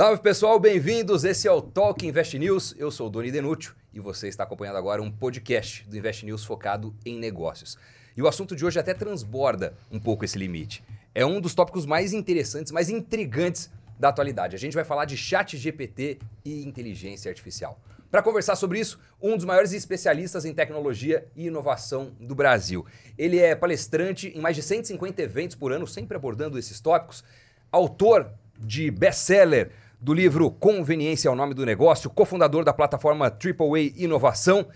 Salve pessoal, bem-vindos. Esse é o Talk Invest News. Eu sou o Doni Denútil e você está acompanhando agora um podcast do Invest News focado em negócios. E o assunto de hoje até transborda um pouco esse limite. É um dos tópicos mais interessantes, mais intrigantes da atualidade. A gente vai falar de chat GPT e inteligência artificial. Para conversar sobre isso, um dos maiores especialistas em tecnologia e inovação do Brasil. Ele é palestrante em mais de 150 eventos por ano, sempre abordando esses tópicos. Autor de best-seller do livro Conveniência é o Nome do Negócio, cofundador da plataforma AAA Inovação.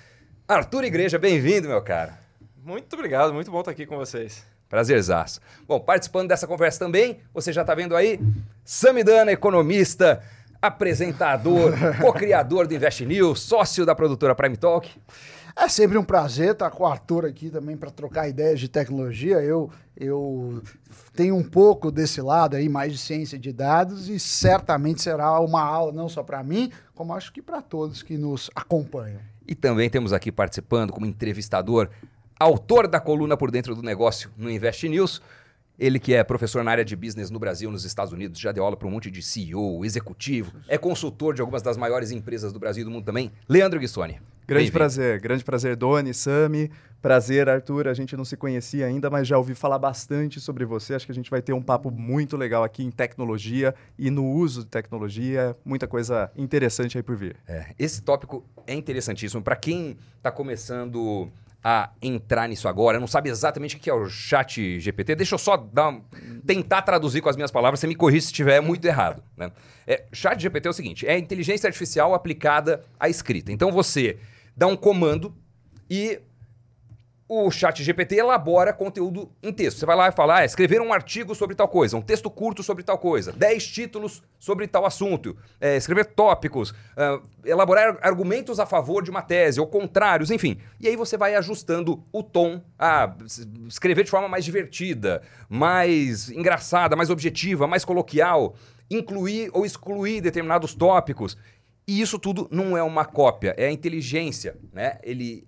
Arthur Igreja, bem-vindo, meu cara. Muito obrigado, muito bom estar aqui com vocês. Prazerzaço. Bom, participando dessa conversa também, você já está vendo aí, Samidana, economista, apresentador, co-criador do Invest News, sócio da produtora Prime Talk. É sempre um prazer estar com o Arthur aqui também para trocar ideias de tecnologia. Eu, eu tenho um pouco desse lado aí, mais de ciência de dados, e certamente será uma aula não só para mim, como acho que para todos que nos acompanham. E também temos aqui participando como entrevistador, autor da coluna Por Dentro do Negócio no Invest News, ele que é professor na área de business no Brasil, nos Estados Unidos, já deu aula para um monte de CEO, executivo, é consultor de algumas das maiores empresas do Brasil e do mundo também, Leandro Guissoni. Grande prazer, grande prazer, Doni, Sami. Prazer, Arthur. A gente não se conhecia ainda, mas já ouvi falar bastante sobre você. Acho que a gente vai ter um papo muito legal aqui em tecnologia e no uso de tecnologia. Muita coisa interessante aí por vir. É, esse tópico é interessantíssimo. Para quem está começando a entrar nisso agora, não sabe exatamente o que é o chat GPT, deixa eu só dar, tentar traduzir com as minhas palavras, você me corrige se estiver muito errado. Né? É, chat GPT é o seguinte, é inteligência artificial aplicada à escrita. Então você dá um comando e o chat GPT elabora conteúdo em texto. Você vai lá e fala, ah, escrever um artigo sobre tal coisa, um texto curto sobre tal coisa, 10 títulos sobre tal assunto, é, escrever tópicos, uh, elaborar argumentos a favor de uma tese, ou contrários, enfim. E aí você vai ajustando o tom, a escrever de forma mais divertida, mais engraçada, mais objetiva, mais coloquial, incluir ou excluir determinados tópicos. E isso tudo não é uma cópia, é a inteligência, né? Ele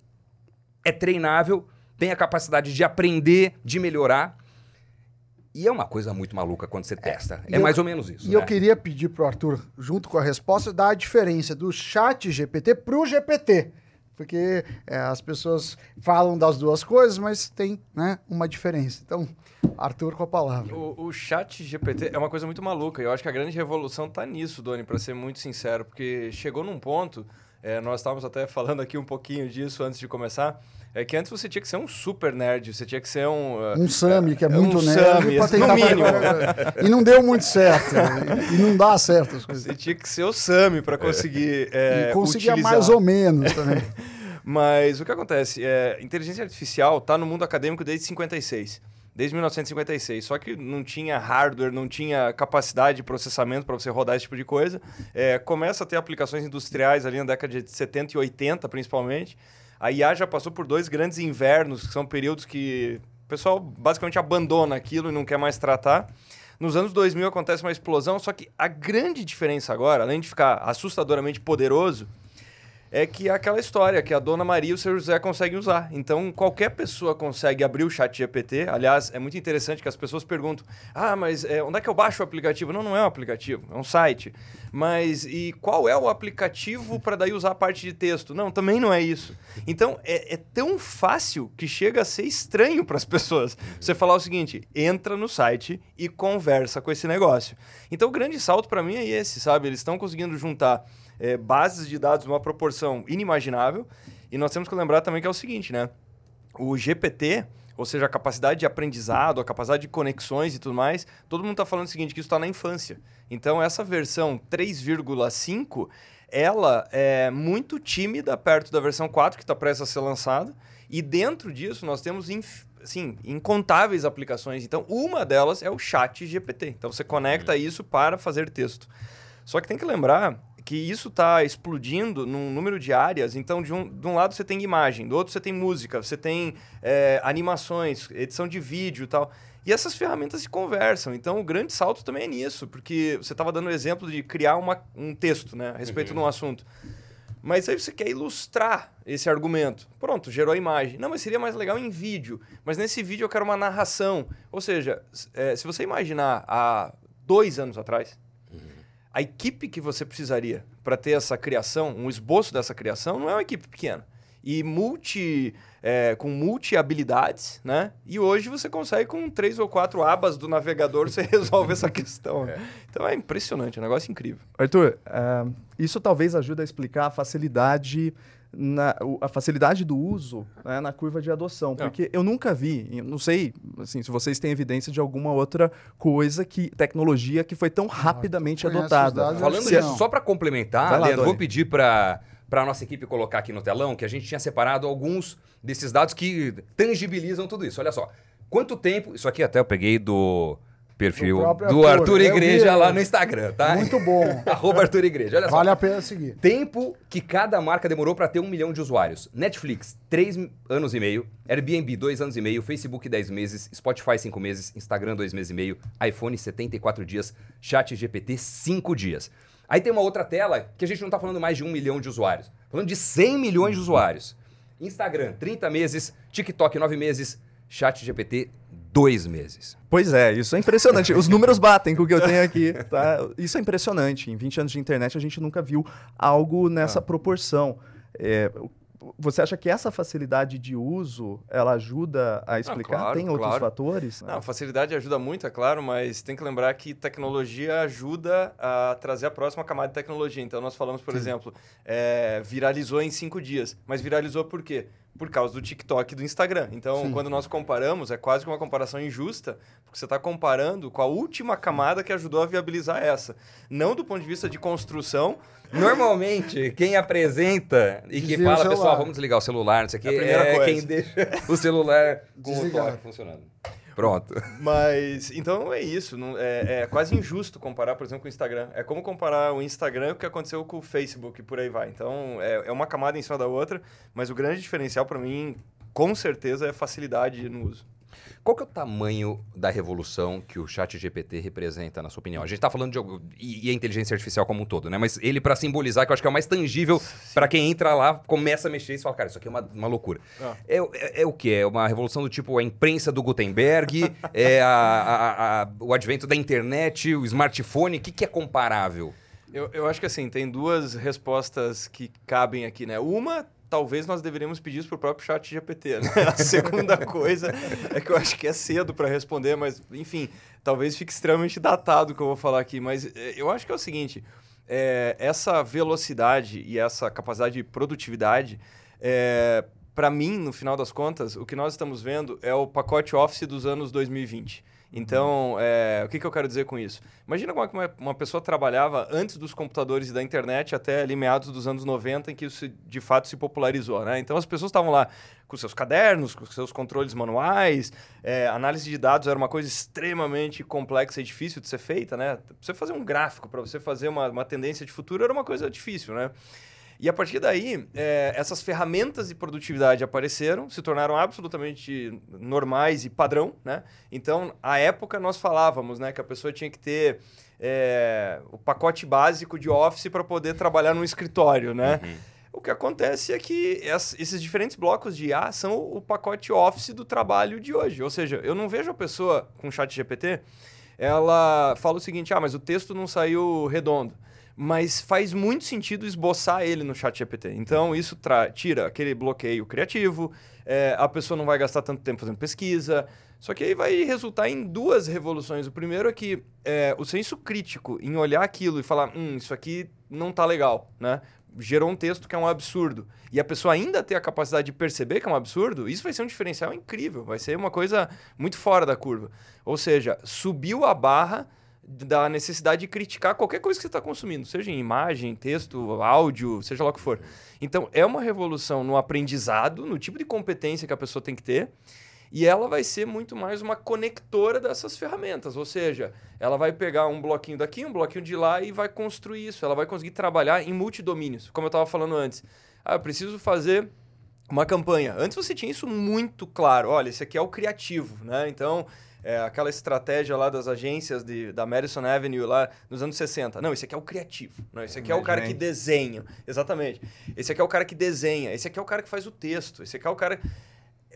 é treinável, tem a capacidade de aprender, de melhorar. E é uma coisa muito maluca quando você é, testa. É, é mais ou menos isso. E né? eu queria pedir para o Arthur, junto com a resposta, dar a diferença do chat GPT para o GPT. Porque é, as pessoas falam das duas coisas, mas tem né, uma diferença. Então, Arthur com a palavra. O, o chat GPT é uma coisa muito maluca. Eu acho que a grande revolução está nisso, Doni, para ser muito sincero. Porque chegou num ponto, é, nós estávamos até falando aqui um pouquinho disso antes de começar, é que antes você tinha que ser um super nerd, você tinha que ser um... Uh, um Sami, que é muito um nerd. Sami, no mínimo. e não deu muito certo. e não dá certo as coisas. Você tinha que ser o Sami para conseguir é, E conseguia utilizar. mais ou menos também. Mas o que acontece? É, inteligência artificial está no mundo acadêmico desde 56 desde 1956. Só que não tinha hardware, não tinha capacidade de processamento para você rodar esse tipo de coisa. É, começa a ter aplicações industriais ali na década de 70 e 80, principalmente. A IA já passou por dois grandes invernos, que são períodos que o pessoal basicamente abandona aquilo e não quer mais tratar. Nos anos 2000 acontece uma explosão, só que a grande diferença agora, além de ficar assustadoramente poderoso, é que é aquela história que a Dona Maria e o seu José conseguem usar. Então, qualquer pessoa consegue abrir o chat GPT. Aliás, é muito interessante que as pessoas perguntam, ah, mas é, onde é que eu baixo o aplicativo? Não, não é um aplicativo, é um site. Mas e qual é o aplicativo para daí usar a parte de texto? Não, também não é isso. Então, é, é tão fácil que chega a ser estranho para as pessoas. Você falar o seguinte, entra no site e conversa com esse negócio. Então, o grande salto para mim é esse, sabe? Eles estão conseguindo juntar é, bases de dados numa proporção inimaginável. E nós temos que lembrar também que é o seguinte, né? O GPT, ou seja, a capacidade de aprendizado, a capacidade de conexões e tudo mais, todo mundo está falando o seguinte, que isso está na infância. Então, essa versão 3,5, ela é muito tímida perto da versão 4, que está prestes a ser lançada. E dentro disso, nós temos assim, incontáveis aplicações. Então, uma delas é o chat GPT. Então, você conecta uhum. isso para fazer texto. Só que tem que lembrar que isso está explodindo num número de áreas. Então, de um, de um lado você tem imagem, do outro você tem música, você tem é, animações, edição de vídeo e tal. E essas ferramentas se conversam. Então, o grande salto também é nisso, porque você estava dando o exemplo de criar uma, um texto né, a respeito uhum. de um assunto. Mas aí você quer ilustrar esse argumento. Pronto, gerou a imagem. Não, mas seria mais legal em vídeo. Mas nesse vídeo eu quero uma narração. Ou seja, é, se você imaginar há dois anos atrás, a equipe que você precisaria para ter essa criação, um esboço dessa criação, não é uma equipe pequena. E multi, é, com multi-habilidades, né? E hoje você consegue, com três ou quatro abas do navegador, você resolve essa questão. né? Então é impressionante, é um negócio incrível. Arthur, eh, isso talvez ajude a explicar a facilidade, na, a facilidade do uso né, na curva de adoção. É. Porque eu nunca vi, não sei assim, se vocês têm evidência de alguma outra coisa que, tecnologia que foi tão rapidamente conhece os adotada. dados, Falando disso, só para complementar, lá, Leandro, vou pedir para para nossa equipe colocar aqui no telão que a gente tinha separado alguns desses dados que tangibilizam tudo isso. Olha só. Quanto tempo. Isso aqui até eu peguei do perfil Do Arthur, Arthur, vi, Igreja lá no Instagram, tá? Muito bom. Arroba Arthur Igreja. Olha só. Vale a pena seguir. Tempo que cada marca demorou para ter um milhão de usuários. Netflix, 3 anos e meio. Airbnb, 2 anos e meio. Facebook, 10 meses. Spotify, 5 meses. Instagram, 2 meses e meio. iPhone, 74 dias. Chat GPT, 5 dias. Aí tem uma outra tela que a gente não tá falando mais de um milhão de usuários. Falando de 100 milhões de usuários. Instagram, 30 meses. TikTok, 9 meses. Chat GPT, 2 meses. Pois é, isso é impressionante. Os números batem com o que eu tenho aqui. Tá? Isso é impressionante. Em 20 anos de internet, a gente nunca viu algo nessa proporção. É, você acha que essa facilidade de uso ela ajuda a explicar? claro, Tem outros claro. fatores? Não, facilidade ajuda muito, é claro, mas tem que lembrar que tecnologia ajuda a trazer a próxima camada de tecnologia. Então, nós falamos, por exemplo, é, viralizou em cinco dias. Mas viralizou por quê? Por causa do TikTok e do Instagram. Então, Sim. quando nós comparamos, é quase que uma comparação injusta, porque você está comparando com a última camada que ajudou a viabilizar essa. Não do ponto de vista de construção, Normalmente, quem apresenta e que Desliga o fala, pessoal, vamos desligar o celular, não sei o quê, É a primeira coisa. quem deixa o celular com o Desligado. toque funcionando. Pronto. Mas, então é isso. não- é, é quase injusto comparar, por exemplo, com o Instagram. É como comparar o Instagram com o que aconteceu com o Facebook e por aí vai. Então, é, é uma camada em cima da outra, mas o grande diferencial para mim, com certeza, é facilidade no uso. Qual que é o tamanho da revolução que o chat GPT representa, na sua opinião? A gente tá falando de... E, e a inteligência artificial como um todo, né? Mas ele, para simbolizar, que eu acho que é o mais tangível, para quem entra lá, começa a mexer e fala, cara, isso aqui é uma, uma loucura. Ah. É, é, é o quê? É uma revolução do tipo a imprensa do Gutenberg, é a- a- a- o advento da internet, o smartphone, o que, que é comparável? Eu, eu acho que assim, tem duas respostas que cabem aqui, né? Uma, talvez nós deveríamos pedir isso pro próprio chat GPT, né? A segunda coisa é que eu acho que é cedo para responder, mas enfim, talvez fique extremamente datado o que eu vou falar aqui, mas eh, eu acho que é o seguinte, é, essa velocidade e essa capacidade de produtividade, é, para mim, no final das contas, o que nós estamos vendo é o pacote Office dos anos 2020. Então, é, o que, que eu quero dizer com isso? Imagina como é uma, uma pessoa trabalhava antes dos computadores e da internet até ali meados dos anos 90, em que isso de fato se popularizou. Né? Então, as pessoas estavam lá com seus cadernos, com seus controles manuais, é, análise de dados era uma coisa extremamente complexa e difícil de ser feita. Né? Você fazer um gráfico, para você fazer uma, uma tendência de futuro, era uma coisa difícil. Né? E a partir daí, é, essas ferramentas de produtividade apareceram, se tornaram absolutamente normais e padrão, né? Então, à época, nós falávamos né, que a pessoa tinha que ter é, o pacote básico de Office para poder trabalhar no escritório, né? O que acontece é que ess- esses diferentes blocos de IA são o pacote Office do trabalho de hoje. Ou seja, eu não vejo a pessoa com chat GPT, ela fala o seguinte, ah, mas o texto não saiu redondo. Mas faz muito sentido esboçar ele no chat GPT. Então, isso tira aquele bloqueio criativo, é, a pessoa não vai gastar tanto tempo fazendo pesquisa. Só que aí vai resultar em duas revoluções. O primeiro é que é, o senso crítico em olhar aquilo e falar, hum, isso aqui não tá legal, né? Gerou um texto que é um absurdo. E a pessoa ainda ter a capacidade de perceber que é um absurdo, isso vai ser um diferencial incrível. Vai ser uma coisa muito fora da curva. Ou seja, subiu a barra da necessidade de criticar qualquer coisa que você está consumindo, seja em imagem, texto, áudio, seja lá o que for. Então, é uma revolução no aprendizado, no tipo de competência que a pessoa tem que ter, e ela vai ser muito mais uma conectora dessas ferramentas, ou seja, ela vai pegar um bloquinho daqui, um bloquinho de lá e vai construir isso. Ela vai conseguir trabalhar em multidomínios, como eu estava falando antes. Ah, eu preciso fazer uma campanha. Antes você tinha isso muito claro. Olha, esse aqui é o criativo, né? Então, é, aquela estratégia lá das agências de, da Madison Avenue lá nos anos 60. Não, esse aqui é o criativo. Não, esse aqui é o cara que desenha. Exatamente. Esse aqui é o cara que desenha. Esse aqui é o cara que faz o texto. Esse aqui é o cara...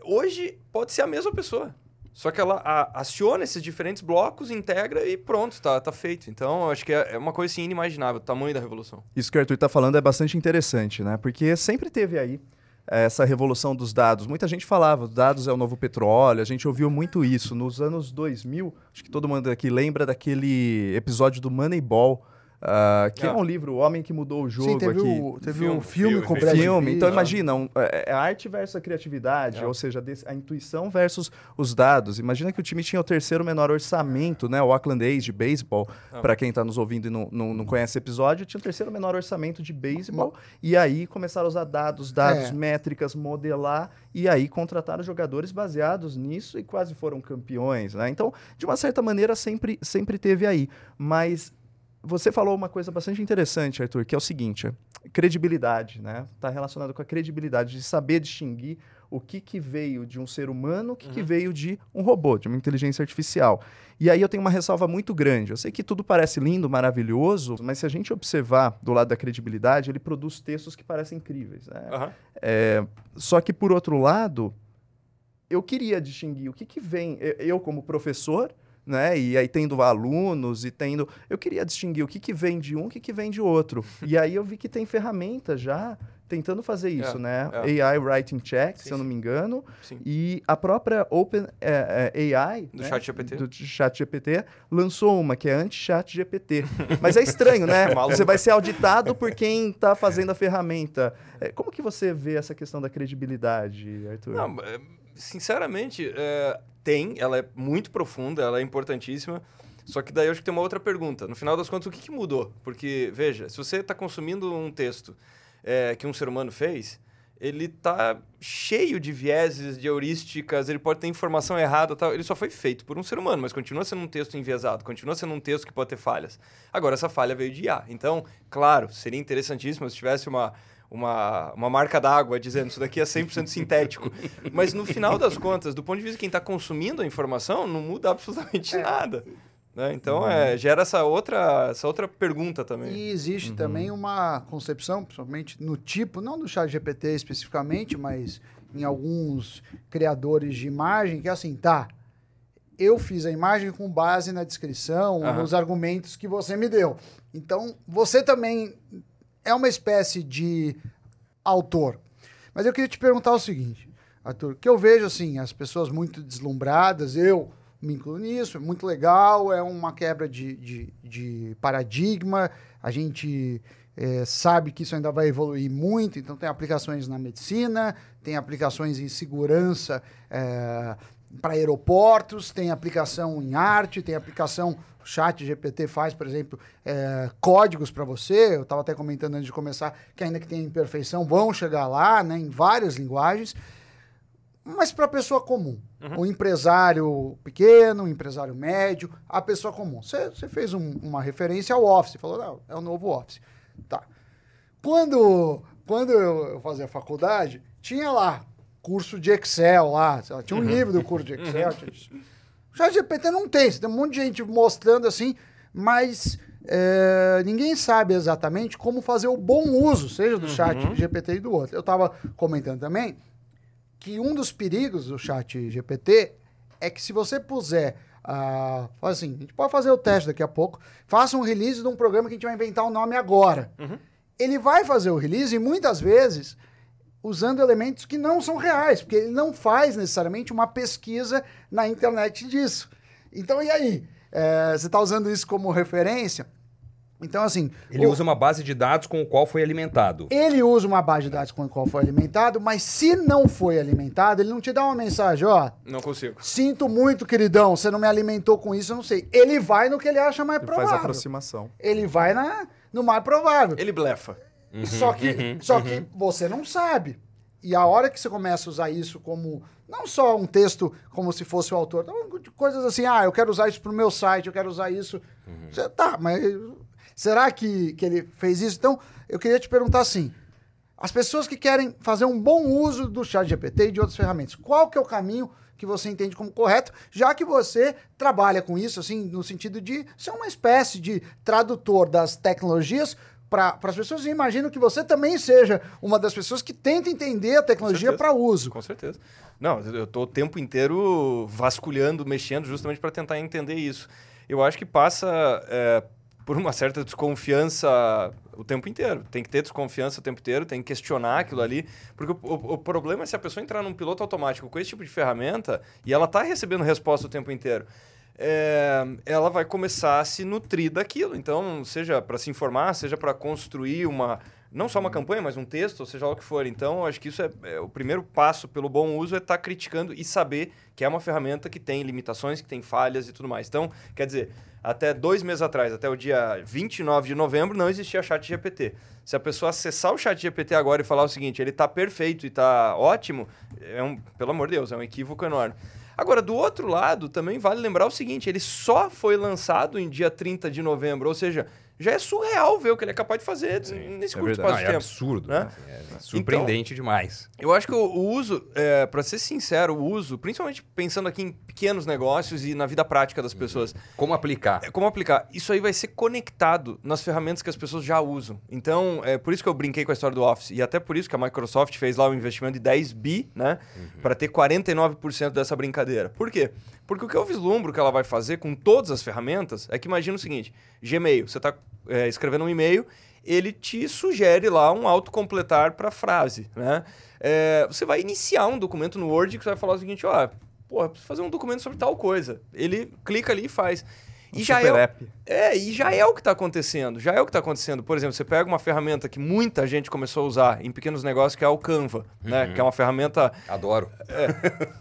Hoje pode ser a mesma pessoa. Só que ela a- aciona esses diferentes blocos, integra e pronto, tá, tá feito. Então, eu acho que é é uma coisa assim, inimaginável, o tamanho da revolução. Isso que o Arthur está falando é bastante interessante, né? Porque sempre teve aí essa revolução dos dados. Muita gente falava, dados é o novo petróleo, a gente ouviu muito isso. Nos anos 2000, acho que todo mundo aqui lembra daquele episódio do Moneyball, ah, que é um livro, O Homem que Mudou o Jogo Sim, teve, aqui. o, teve Filme, o filme filme, com o. Brad filme. Pitt. Então Ah. imagina, um, é é a arte versus a criatividade, É. ou seja, a intuição versus os dados. Imagina que o time tinha o terceiro menor orçamento, né? O Oakland A's de beisebol, Ah. para quem está nos ouvindo e não, não, não conhece esse episódio, tinha o terceiro menor orçamento de beisebol. E aí começaram a usar dados, dados, É. métricas, modelar, e aí contrataram jogadores baseados nisso e quase foram campeões, né? Então, de uma certa maneira, sempre, sempre teve aí. Mas você falou uma coisa bastante interessante, Arthur, que é o seguinte: credibilidade, né? Está relacionado com a credibilidade de saber distinguir o que, que veio de um ser humano, o que, que veio de um robô, de uma inteligência artificial. E aí eu tenho uma ressalva muito grande. Eu sei que tudo parece lindo, maravilhoso, mas se a gente observar do lado da credibilidade, ele produz textos que parecem incríveis. Né? Aham. É, só que, por outro lado, eu queria distinguir o que, que vem, eu como professor, né, e aí tendo alunos e tendo, eu queria distinguir o que, que vem de um, o que, que vem de outro. e aí eu vi que tem ferramentas já tentando fazer isso, É, né? é. AI Writing Check, Sim, se eu não me engano, Sim. e a própria Open é, é, AI Do né, ChatGPT. do ChatGPT lançou uma que é anti-chat GPT. Mas é estranho, né? É você vai ser auditado por quem está fazendo a ferramenta. É, Como que você vê essa questão da credibilidade, Arthur? Não, é, sinceramente, é, tem, ela é muito profunda, ela é importantíssima. Só que daí eu acho que tem uma outra pergunta. No final das contas, o que, que mudou? Porque, veja, se você está consumindo um texto é, que um ser humano fez, ele tá cheio de vieses, de heurísticas, ele pode ter informação errada tal. Ele só foi feito por um ser humano, mas continua sendo um texto enviesado, continua sendo um texto que pode ter falhas. Agora, essa falha veio de IA. Então, claro, seria interessantíssimo se tivesse uma, uma, uma marca d'água dizendo isso daqui é 100% sintético. Mas no final das contas, do ponto de vista de quem está consumindo a informação, não muda absolutamente nada. né? Então, é, gera essa outra, essa outra pergunta também. E existe também uma concepção, principalmente no tipo, não do chat GPT especificamente, mas em alguns criadores de imagem, que é assim, tá, eu fiz a imagem com base na descrição, Aham. nos argumentos que você me deu. Então, você também é uma espécie de autor. Mas eu queria te perguntar o seguinte, Arthur, que eu vejo assim, as pessoas muito deslumbradas, eu me incluo nisso, é muito legal, é uma quebra de, de, de paradigma, a gente eh, sabe que isso ainda vai evoluir muito, então tem aplicações na medicina, tem aplicações em segurança para aeroportos, tem aplicação em arte, tem aplicação, o chat GPT faz, por exemplo, eh, códigos para você, eu estava até comentando antes de começar, que ainda que tenha imperfeição, vão chegar lá, né, em várias linguagens, mas para a pessoa comum, o empresário pequeno, o empresário médio, a pessoa comum. Você fez um- uma referência ao Office, falou, não, é o novo Office. Tá. Quando, quando eu fazia faculdade, tinha lá curso de Excel lá, lá, tinha um livro do curso de Excel. tinha isso. O chat GPT não tem, tem um monte de gente mostrando assim, mas é, ninguém sabe exatamente como fazer o bom uso, seja do chat GPT e do outro. Eu estava comentando também que um dos perigos do chat GPT é que se você puser. faz assim, a gente pode fazer o teste daqui a pouco. Faça um release de um programa que a gente vai inventar o nome agora. Ele vai fazer o release e muitas vezes usando elementos que não são reais, porque ele não faz necessariamente uma pesquisa na internet disso. Então, e aí? É, você está usando isso como referência? Então, assim. Ele o- usa uma base de dados com o qual foi alimentado. ele usa uma base de dados com a qual foi alimentado, mas se não foi alimentado, ele não te dá uma mensagem, ó. Não consigo. Sinto muito, queridão, você não me alimentou com isso, eu não sei. Ele vai no que ele acha mais Ele faz provável. aproximação. Ele vai na, no mais provável. Ele blefa. Só que, só que você não sabe. E a hora que você começa a usar isso como não só um texto como se fosse o autor, de coisas assim, ah, eu quero usar isso para o meu site, eu quero usar isso. Você, tá, mas será que, que ele fez isso? Então, eu queria te perguntar assim: as pessoas que querem fazer um bom uso do chat GPT e de outras ferramentas, qual que é o caminho que você entende como correto, já que você trabalha com isso, assim, no sentido de ser uma espécie de tradutor das tecnologias para as pessoas. E imagino que você também seja uma das pessoas que tenta entender a tecnologia para uso. Com certeza. Não, eu tô o tempo inteiro vasculhando, mexendo, justamente para tentar entender isso. Eu acho que passa é, por uma certa desconfiança o tempo inteiro. Tem que ter desconfiança o tempo inteiro, tem que questionar aquilo ali. Porque o, o, o problema é se a pessoa entrar num piloto automático com esse tipo de ferramenta e ela tá recebendo resposta o tempo inteiro. É, ela vai começar a se nutrir daquilo. Então, seja para se informar, seja para construir uma, não só uma campanha, mas um texto, ou seja lá o que for. Então, acho que isso é, é o primeiro passo pelo bom uso é estar tá criticando e saber que é uma ferramenta que tem limitações, que tem falhas e tudo mais. Então, quer dizer, até dois meses atrás, até o dia 29 de novembro, não existia chat GPT. Se a pessoa acessar o chat GPT agora e falar o seguinte, ele está perfeito e está ótimo, é um, pelo amor de Deus, é um equívoco enorme. Agora, do outro lado, também vale lembrar o seguinte, ele só foi lançado em dia 30 de novembro, ou seja, já é surreal ver o que ele é capaz de fazer Sim, nesse é curto espaço de é tempo. absurdo, né? É surpreendente então, demais. Eu acho que o, o uso, é, para ser sincero, o uso, principalmente pensando aqui em pequenos negócios e na vida prática das pessoas. Como aplicar? É, como aplicar? Isso aí vai ser conectado nas ferramentas que as pessoas já usam. Então, é por isso que eu brinquei com a história do Office. E até por isso que a Microsoft fez lá um investimento de 10 bi, né? Uhum. Para ter 49% dessa brincadeira. Por quê? Porque o que eu vislumbro que ela vai fazer com todas as ferramentas é que imagina o seguinte: Gmail, você está é, escrevendo um e-mail, ele te sugere lá um autocompletar para frase, né? É, você vai iniciar um documento no Word que você vai falar o seguinte, ó, pô, preciso fazer um documento sobre tal coisa. Ele clica ali e faz. Um e já é, app. é, e já é o que está acontecendo. Já é o que está acontecendo. Por exemplo, você pega uma ferramenta que muita gente começou a usar em pequenos negócios, que é o Canva, né? uhum. né? Que é uma ferramenta. Adoro. É,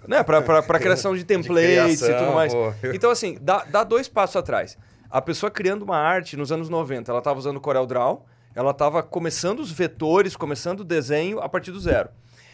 né? Para criação de templates de criação, e tudo mais. Pô. Então, assim, dá, dá dois passos atrás. A pessoa criando uma arte nos anos 90, ela estava usando Corel Draw, ela estava começando os vetores, começando o desenho a partir do zero.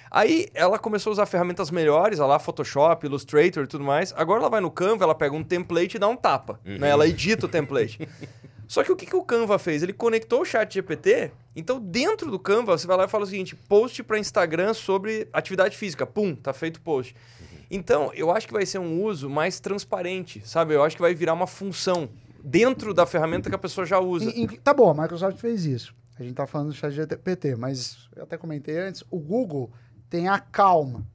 Aí ela começou a usar ferramentas melhores, lá Photoshop, Illustrator e tudo mais. Agora ela vai no Canva, ela pega um template e dá um tapa. Uhum. Né? Ela edita o template. Só que o que, que o Canva fez? Ele conectou o chat GPT. Então, dentro do Canva, você vai lá e fala o seguinte: post para Instagram sobre atividade física. Pum, tá feito o post. Uhum. Então, eu acho que vai ser um uso mais transparente, sabe? Eu acho que vai virar uma função dentro da ferramenta que a pessoa já usa. E, e, tá bom, a Microsoft fez isso. A gente tá falando do chat GPT, mas eu até comentei antes, o Google tem a calma,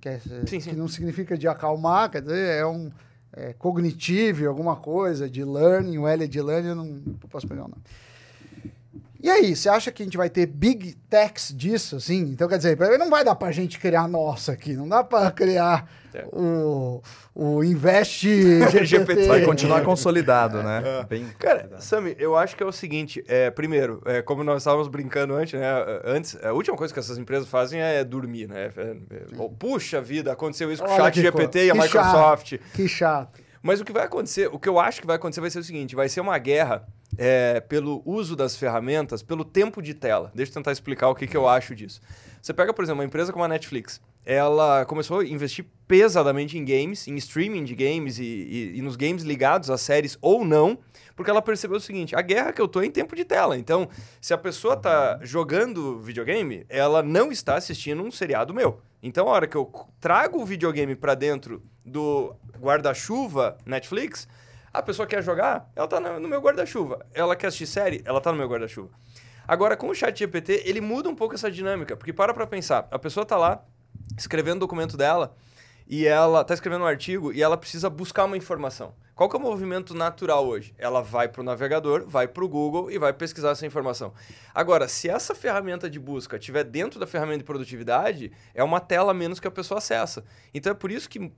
que, é, sim, sim. que não significa de acalmar, quer dizer, é um é, cognitivo, alguma coisa, de learning, o L é de learning, eu não, posso pegar o nome. E aí, você acha que a gente vai ter big techs disso, assim? Então, quer dizer, não vai dar pra gente criar a nossa aqui, não dá pra criar é. o, o Invest GPT. Vai continuar consolidado, né? É. Bem Cara, Sami, eu acho que é o seguinte, é, primeiro, é, como nós estávamos brincando antes, né? Antes, a última coisa que essas empresas fazem é dormir, né? É, é, puxa vida, aconteceu isso com o chat GPT e a Microsoft. Chato, que chato. Mas o que vai acontecer, o que eu acho que vai acontecer vai ser o seguinte, vai ser uma guerra é, pelo uso das ferramentas, pelo tempo de tela. Deixa eu tentar explicar o que, que eu acho disso. Você pega, por exemplo, uma empresa como a Netflix. Ela começou a investir pesadamente em games, em streaming de games e, e, e nos games ligados a séries ou não, porque ela percebeu o seguinte: a guerra que eu tô é em tempo de tela. Então, se a pessoa tá jogando videogame, ela não está assistindo um seriado meu. Então, a hora que eu trago o videogame para dentro do guarda-chuva Netflix, a pessoa quer jogar, ela tá no meu guarda-chuva. Ela quer assistir série, ela tá no meu guarda-chuva. Agora, com o chat GPT, ele muda um pouco essa dinâmica, porque para pra pensar, a pessoa tá lá escrevendo o documento dela e ela tá escrevendo um artigo e ela precisa buscar uma informação. Qual que é o movimento natural hoje? Ela vai para o navegador, vai para o Google e vai pesquisar essa informação. Agora, se essa ferramenta de busca estiver dentro da ferramenta de produtividade, é uma tela menos que a pessoa acessa. Então é por isso que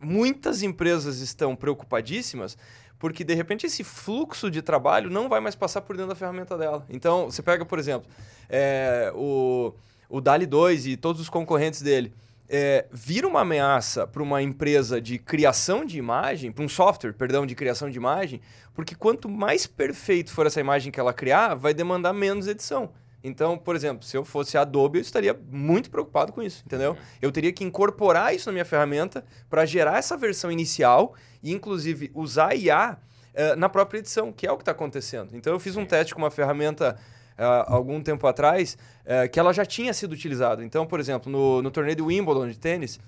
muitas empresas estão preocupadíssimas porque de repente esse fluxo de trabalho não vai mais passar por dentro da ferramenta dela. Então, você pega, por exemplo, é, o, o DALI 2 e todos os concorrentes dele. É, vira uma ameaça para uma empresa de criação de imagem, para um software, perdão, de criação de imagem, porque quanto mais perfeito for essa imagem que ela criar, vai demandar menos edição. Então, por exemplo, se eu fosse Adobe, eu estaria muito preocupado com isso, entendeu? Uhum. Eu teria que incorporar isso na minha ferramenta para gerar essa versão inicial e, inclusive, usar IA uh, eh, na própria edição, que é o que está acontecendo. Então, eu fiz um teste com uma ferramenta uh, algum tempo atrás uh, que ela já tinha sido utilizada. Então, por exemplo, no, no torneio de Wimbledon de tênis,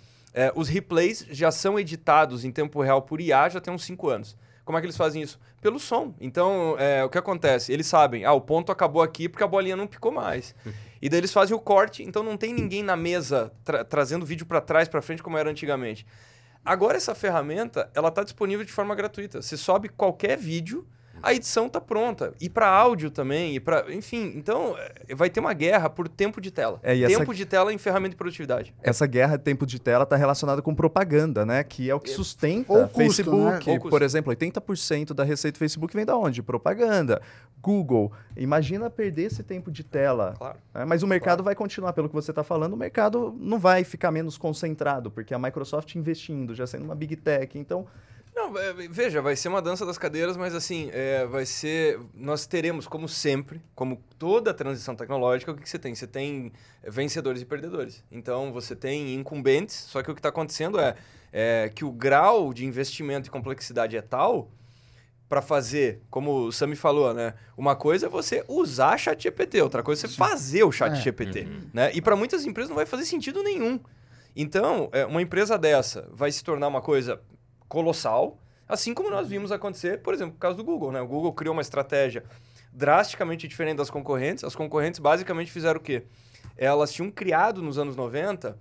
os replays já são editados em tempo real por IA já tem uns 5 anos. Como é que eles fazem isso? Pelo som. Então, é, o que acontece? Eles sabem, ah, o ponto acabou aqui porque a bolinha não picou mais. e daí eles fazem o corte, então não tem ninguém na mesa tra trazendo vídeo para trás, para frente, como era antigamente. Agora essa ferramenta, ela está disponível de forma gratuita. Você sobe qualquer vídeo, a edição tá pronta. E para áudio também, e para, enfim, então é, vai ter uma guerra por tempo de tela. É, e tempo essa- de tela em ferramenta de produtividade. Essa guerra de tempo de tela está relacionada com propaganda, né? Que é o que sustenta Ou custo, Facebook. né? Ou custo. Por exemplo, 80% da receita do Facebook vem da onde? Propaganda. Google. Imagina perder esse tempo de tela. Claro. É, mas o mercado vai continuar, pelo que você está falando, o mercado não vai ficar menos concentrado, porque a Microsoft investindo, já sendo uma big tech. Então, Não, é, veja, vai ser uma dança das cadeiras, mas assim, é, vai ser. Nós teremos, como sempre, como toda transição tecnológica, o que, que você tem? Você tem vencedores e perdedores. Então você tem incumbentes, só que o que está acontecendo é, é que o grau de investimento e complexidade é tal para fazer, como o Sami falou, né? Uma coisa é você usar chat GPT, outra coisa é você fazer o chat É. GPT. Né? E para muitas empresas não vai fazer sentido nenhum. Então, é, uma empresa dessa vai se tornar uma coisa colossal, assim como nós vimos acontecer, por exemplo, no caso do Google. Né? O Google criou uma estratégia drasticamente diferente das concorrentes. As concorrentes basicamente fizeram o quê? Elas tinham criado nos anos 90,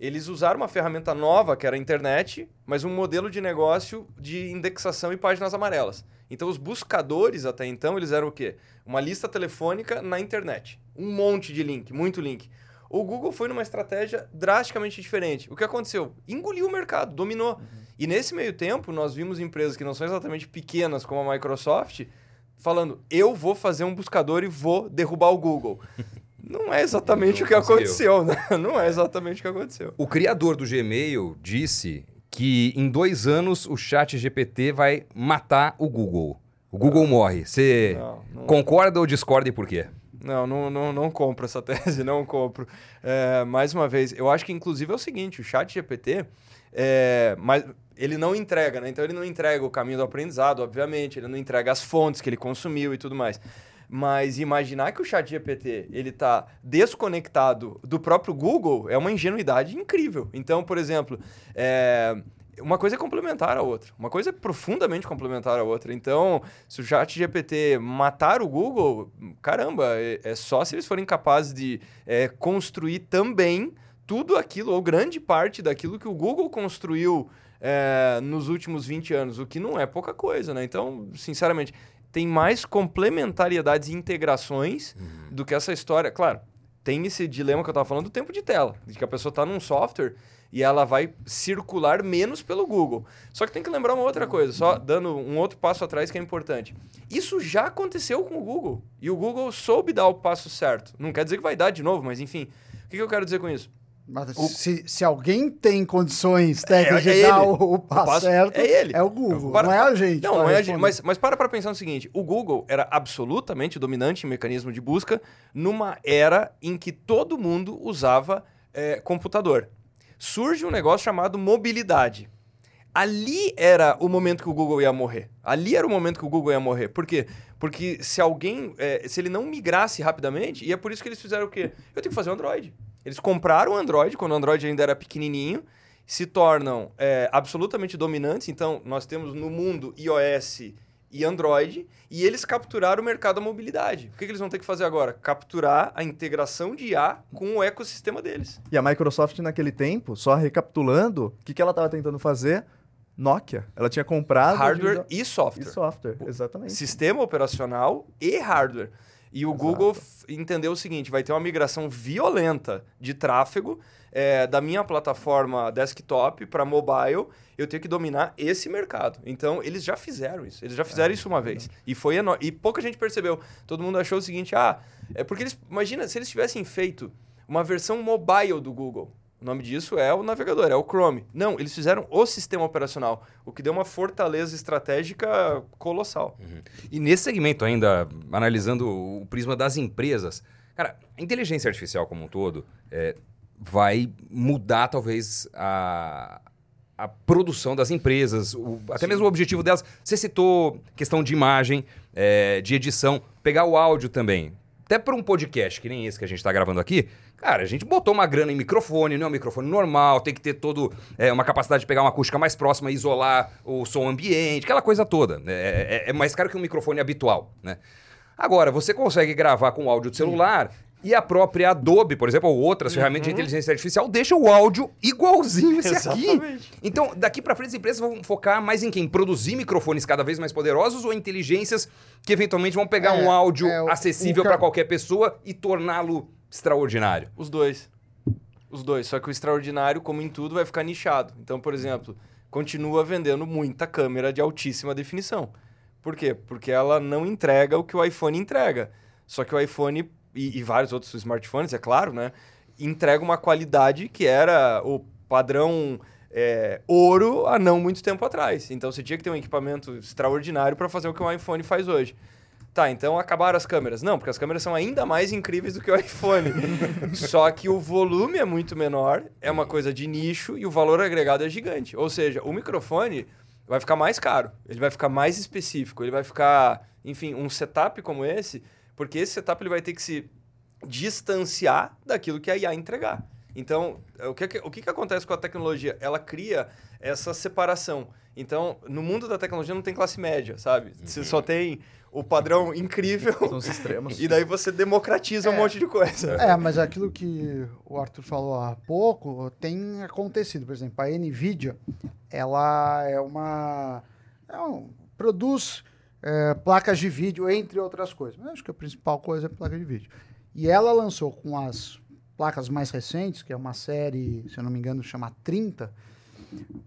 eles usaram uma ferramenta nova, que era a internet, mas um modelo de negócio de indexação e páginas amarelas. Então, os buscadores até então, eles eram o quê? Uma lista telefônica na internet. Um monte de link, muito link. O Google foi numa estratégia drasticamente diferente. O que aconteceu? Engoliu o mercado, dominou. E nesse meio tempo, nós vimos empresas que não são exatamente pequenas como a Microsoft falando: eu vou fazer um buscador e vou derrubar o Google. Não é exatamente Não o que conseguiu. aconteceu, né? Não é exatamente o que aconteceu. O criador do Gmail disse que em dois anos o chat GPT vai matar o Google. O Google morre. Você não- concorda ou discorda e por quê? Não, não, não, não compro essa tese, não compro. É, mais uma vez, eu acho que inclusive é o seguinte, o chat GPT, é, mas ele não entrega, né? Então ele não entrega o caminho do aprendizado, obviamente, ele não entrega as fontes que ele consumiu e tudo mais. Mas imaginar que o chat GPT ele está desconectado do próprio Google é uma ingenuidade incrível. Então, por exemplo, é, uma coisa é complementar a outra. Uma coisa é profundamente complementar a outra. Então, se o chat GPT matar o Google, caramba, é, é só se eles forem capazes de é, construir também tudo aquilo, ou grande parte daquilo que o Google construiu é, nos últimos 20 anos, o que não é pouca coisa, né? Então, sinceramente, tem mais complementariedades e integrações do que essa história. Claro, tem esse dilema que eu estava falando do tempo de tela, de que a pessoa está num software e ela vai circular menos pelo Google. Só que tem que lembrar uma outra coisa, só dando um outro passo atrás que é importante. Isso já aconteceu com o Google e o Google soube dar o passo certo. Não quer dizer que vai dar de novo, mas enfim. O que, que eu quero dizer com isso? Mas se, se alguém tem condições técnicas é de dar o, o passo passo- certo, é ele. o Google, Para- não é a gente. Não, não é a gente. Mas, mas para para pensar no seguinte: o Google era absolutamente dominante em mecanismo de busca numa era em que todo mundo usava eh, computador. Surge um negócio chamado mobilidade. Ali era o momento que o Google ia morrer. Ali era o momento que o Google ia morrer. Por quê? Porque se alguém, eh, se ele não migrasse rapidamente, e é por isso que eles fizeram o quê? Eu tenho que fazer o Android. Eles compraram o Android quando o Android ainda era pequenininho, se tornam eh, absolutamente dominantes. Então, nós temos no mundo iOS e Android, e eles capturaram o mercado da mobilidade. O que, que eles vão ter que fazer agora? Capturar a integração de IA com o ecossistema deles. E a Microsoft naquele tempo, só recapitulando, o que, que ela estava tentando fazer? Nokia. Ela tinha comprado Hardware de- e software. e software, exatamente. Sistema operacional e hardware. E o Exato. Google entendeu o seguinte: vai ter uma migração violenta de tráfego eh, da minha plataforma desktop para mobile. Eu tenho que dominar esse mercado. Então, eles já fizeram isso. Eles já fizeram isso uma vez. E foi eno- E pouca gente percebeu. Todo mundo achou o seguinte: ah, é porque eles. Imagina se eles tivessem feito uma versão mobile do Google. O nome disso é o navegador, é o Chrome. Não, eles fizeram o sistema operacional, o que deu uma fortaleza estratégica colossal. E nesse segmento ainda, analisando o prisma das empresas, cara, a inteligência artificial como um todo é, vai mudar talvez a, a produção das empresas, o- até mesmo o objetivo delas. Você citou questão de imagem, é, de edição, pegar o áudio também. Até para um podcast que nem esse que a gente está gravando aqui, Cara, a gente botou uma grana em microfone, não é um microfone normal, tem que ter todo é, uma capacidade de pegar uma acústica mais próxima, isolar o som ambiente, aquela coisa toda. É, é- é mais caro que um microfone habitual, né? Agora, você consegue gravar com áudio de celular e a própria Adobe, por exemplo, ou outras ferramentas de inteligência artificial, deixa o áudio igualzinho esse aqui. Exatamente. Então, daqui pra frente, as empresas vão focar mais em quem? Produzir microfones cada vez mais poderosos ou inteligências que eventualmente vão pegar É, um áudio é, acessível para qualquer pessoa e torná-lo extraordinário. Os dois. Os dois. Só que o extraordinário, como em tudo, vai ficar nichado. Então, por exemplo, continua vendendo muita câmera de altíssima definição. Por quê? Porque ela não entrega o que o iPhone entrega. Só que o iPhone e, e vários outros smartphones, é claro, né? Entrega uma qualidade que era o padrão é, ouro há não muito tempo atrás. Então você tinha que ter um equipamento extraordinário para fazer o que o iPhone faz hoje. Tá, então acabaram as câmeras. Não, porque as câmeras são ainda mais incríveis do que o iPhone. Só que o volume é muito menor, é uma coisa de nicho e o valor agregado é gigante. Ou seja, o microfone vai ficar mais caro, ele vai ficar mais específico, ele vai ficar, enfim, um setup como esse, porque esse setup ele vai ter que se distanciar daquilo que a IA entregar. Então, o que, que- o que, que acontece com a tecnologia? Ela cria essa separação. Então, no mundo da tecnologia não tem classe média, sabe? Você só tem o padrão incrível São os extremos. e daí você democratiza um É. monte de coisa. É, mas aquilo que o Arthur falou há pouco tem acontecido. Por exemplo, a NVIDIA, ela é uma... é um- produz é, placas de vídeo, entre outras coisas. Mas acho que a principal coisa é placa de vídeo. E ela lançou com as placas mais recentes, que é uma série, se eu não me engano, chama 30,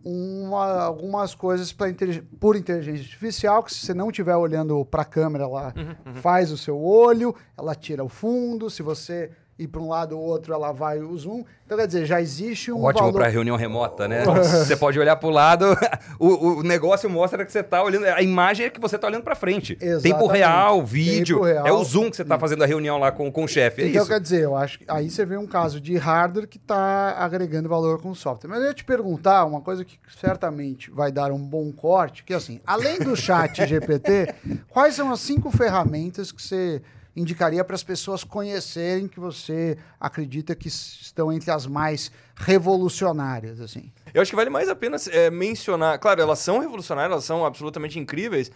uma- algumas coisas intelig- por inteligência artificial, que se você não estiver olhando para a câmera, ela faz o seu olho, ela tira o fundo, se você ir para um lado ou outro, ela vai o zoom. Então, quer dizer, já existe um Ótimo valor... para reunião remota, né? você pode olhar para o lado, o, o negócio mostra que você tá olhando, a imagem é que você tá olhando para frente. Tempo Exatamente. real, vídeo, Tempo real. é o zoom que você tá fazendo a reunião lá com, com o chefe, é então, isso. quer dizer, eu acho que aí você vê um caso de hardware que está agregando valor com software. Mas eu ia te perguntar uma coisa que certamente vai dar um bom corte, que é assim, além do chat GPT, quais são as cinco ferramentas que você indicaria para as pessoas conhecerem que você acredita que estão entre as mais revolucionárias, assim? Eu acho que vale mais a pena é, mencionar. Claro, elas são revolucionárias, elas são absolutamente incríveis,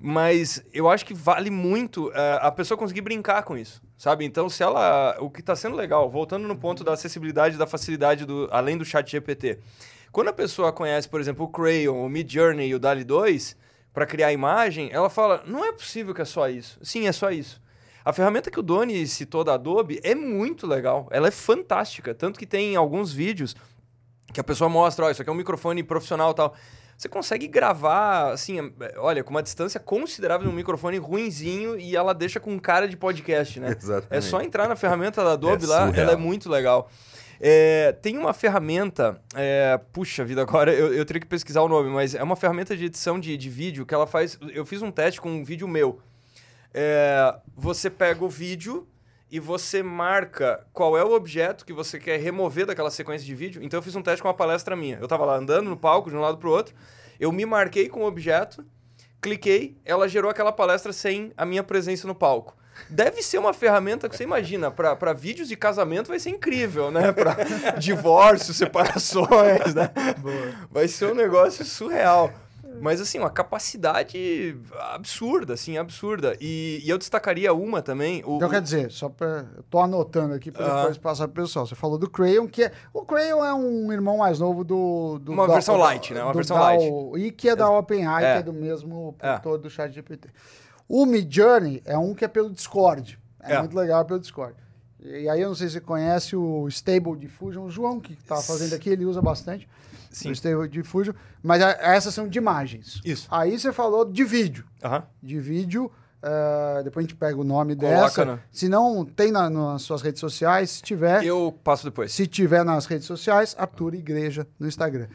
mas eu acho que vale muito é, a pessoa conseguir brincar com isso, sabe? Então, se ela. O que está sendo legal, voltando no ponto da acessibilidade da facilidade, do, além do chat GPT. Quando a pessoa conhece, por exemplo, o Crayon, o Midjourney e o DALI 2 para criar imagem, ela fala: não é possível que é só isso. Sim, é só isso. A ferramenta que o Doni citou da Adobe é muito legal, ela é fantástica, tanto que tem alguns vídeos que a pessoa mostra, ó, isso aqui é um microfone profissional e tal. Você consegue gravar, assim, é, olha, com uma distância considerável de um microfone ruinzinho e ela deixa com cara de podcast, né? Exatamente. É só entrar na ferramenta da Adobe É lá, surreal. ela é muito legal. É, tem uma ferramenta, é, puxa vida, agora eu, eu teria que pesquisar o nome, mas é uma ferramenta de edição de, de vídeo que ela faz. Eu fiz um teste com um vídeo meu. É, você pega o vídeo e você marca qual é o objeto que você quer remover daquela sequência de vídeo. Então eu fiz um teste com uma palestra minha. Eu tava lá andando no palco de um lado pro outro, eu me marquei com o objeto, cliquei, ela gerou aquela palestra sem a minha presença no palco. Deve ser uma ferramenta que você imagina, para vídeos de casamento vai ser incrível, né? Para divórcio, separações, né? Vai ser um negócio surreal. Mas, assim, uma capacidade absurda, assim, absurda. E, e eu destacaria uma também. O, Então, o- quer dizer, só para. Eu tô anotando aqui para Aham. depois passar pro pessoal. Você falou do Crayon, que é. O Crayon é um irmão mais novo do. do Uma da- versão do- light, né? Uma do versão light. E que é da OpenAI, É. que é do mesmo É. produtor do chat GPT. O Midjourney é um que é pelo Discord. É, É. muito legal pelo Discord. E aí eu não sei se você conhece o Stable Diffusion. O João, que tá fazendo aqui, ele usa bastante. Sim. O Stable Diffusion. Mas a- essas são de imagens. Isso. Aí você falou de vídeo de vídeo. eh, depois a gente pega o nome Coloca, dessa. né? Se não, tem na- nas suas redes sociais. Se tiver, Eu passo depois. se tiver nas redes sociais, Arthur Igreja no Instagram.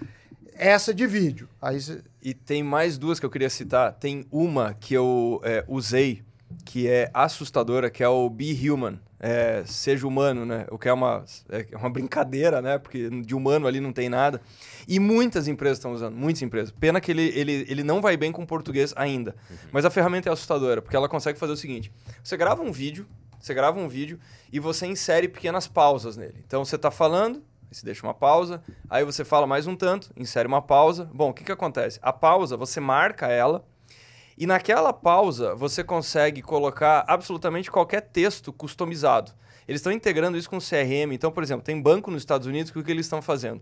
Essa de vídeo. Aí cê- E tem mais duas que eu queria citar. Tem uma que eu é, usei, que é assustadora, que é o Be Human. É, seja humano, né? O que é uma, é uma brincadeira, né? Porque de humano ali não tem nada. E muitas empresas estão usando, muitas empresas. Pena que ele, ele, ele não vai bem com português ainda. Mas a ferramenta é assustadora, porque ela consegue fazer o seguinte: você grava um vídeo, Você grava um vídeo e você insere pequenas pausas nele. Então você está falando, você deixa uma pausa, aí você fala mais um tanto, insere uma pausa. Bom, o que, que acontece? A pausa, você marca ela e naquela pausa você consegue colocar absolutamente qualquer texto customizado. Eles estão integrando isso com o CRM. Então, por exemplo, tem banco nos Estados Unidos que o que eles estão fazendo?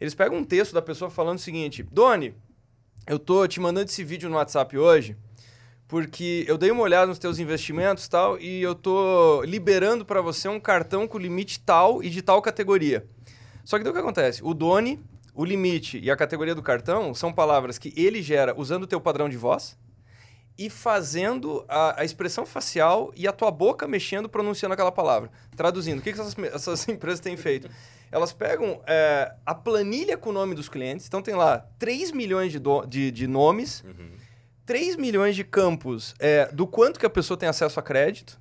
Eles pegam um texto da pessoa falando o seguinte: Doni, eu tô te mandando esse vídeo no WhatsApp hoje porque eu dei uma olhada nos teus investimentos tal e eu tô liberando para você um cartão com limite tal e de tal categoria. Só que o que acontece? O Doni, o limite e a categoria do cartão são palavras que ele gera usando o teu padrão de voz e fazendo a, a, expressão facial e a tua boca mexendo, pronunciando aquela palavra. Traduzindo, o que, que essas, essas empresas têm feito? Elas pegam é, a planilha com o nome dos clientes, então tem lá 3 milhões de, do, de, de nomes, uhum. 3 milhões de campos é, do quanto que a pessoa tem acesso a crédito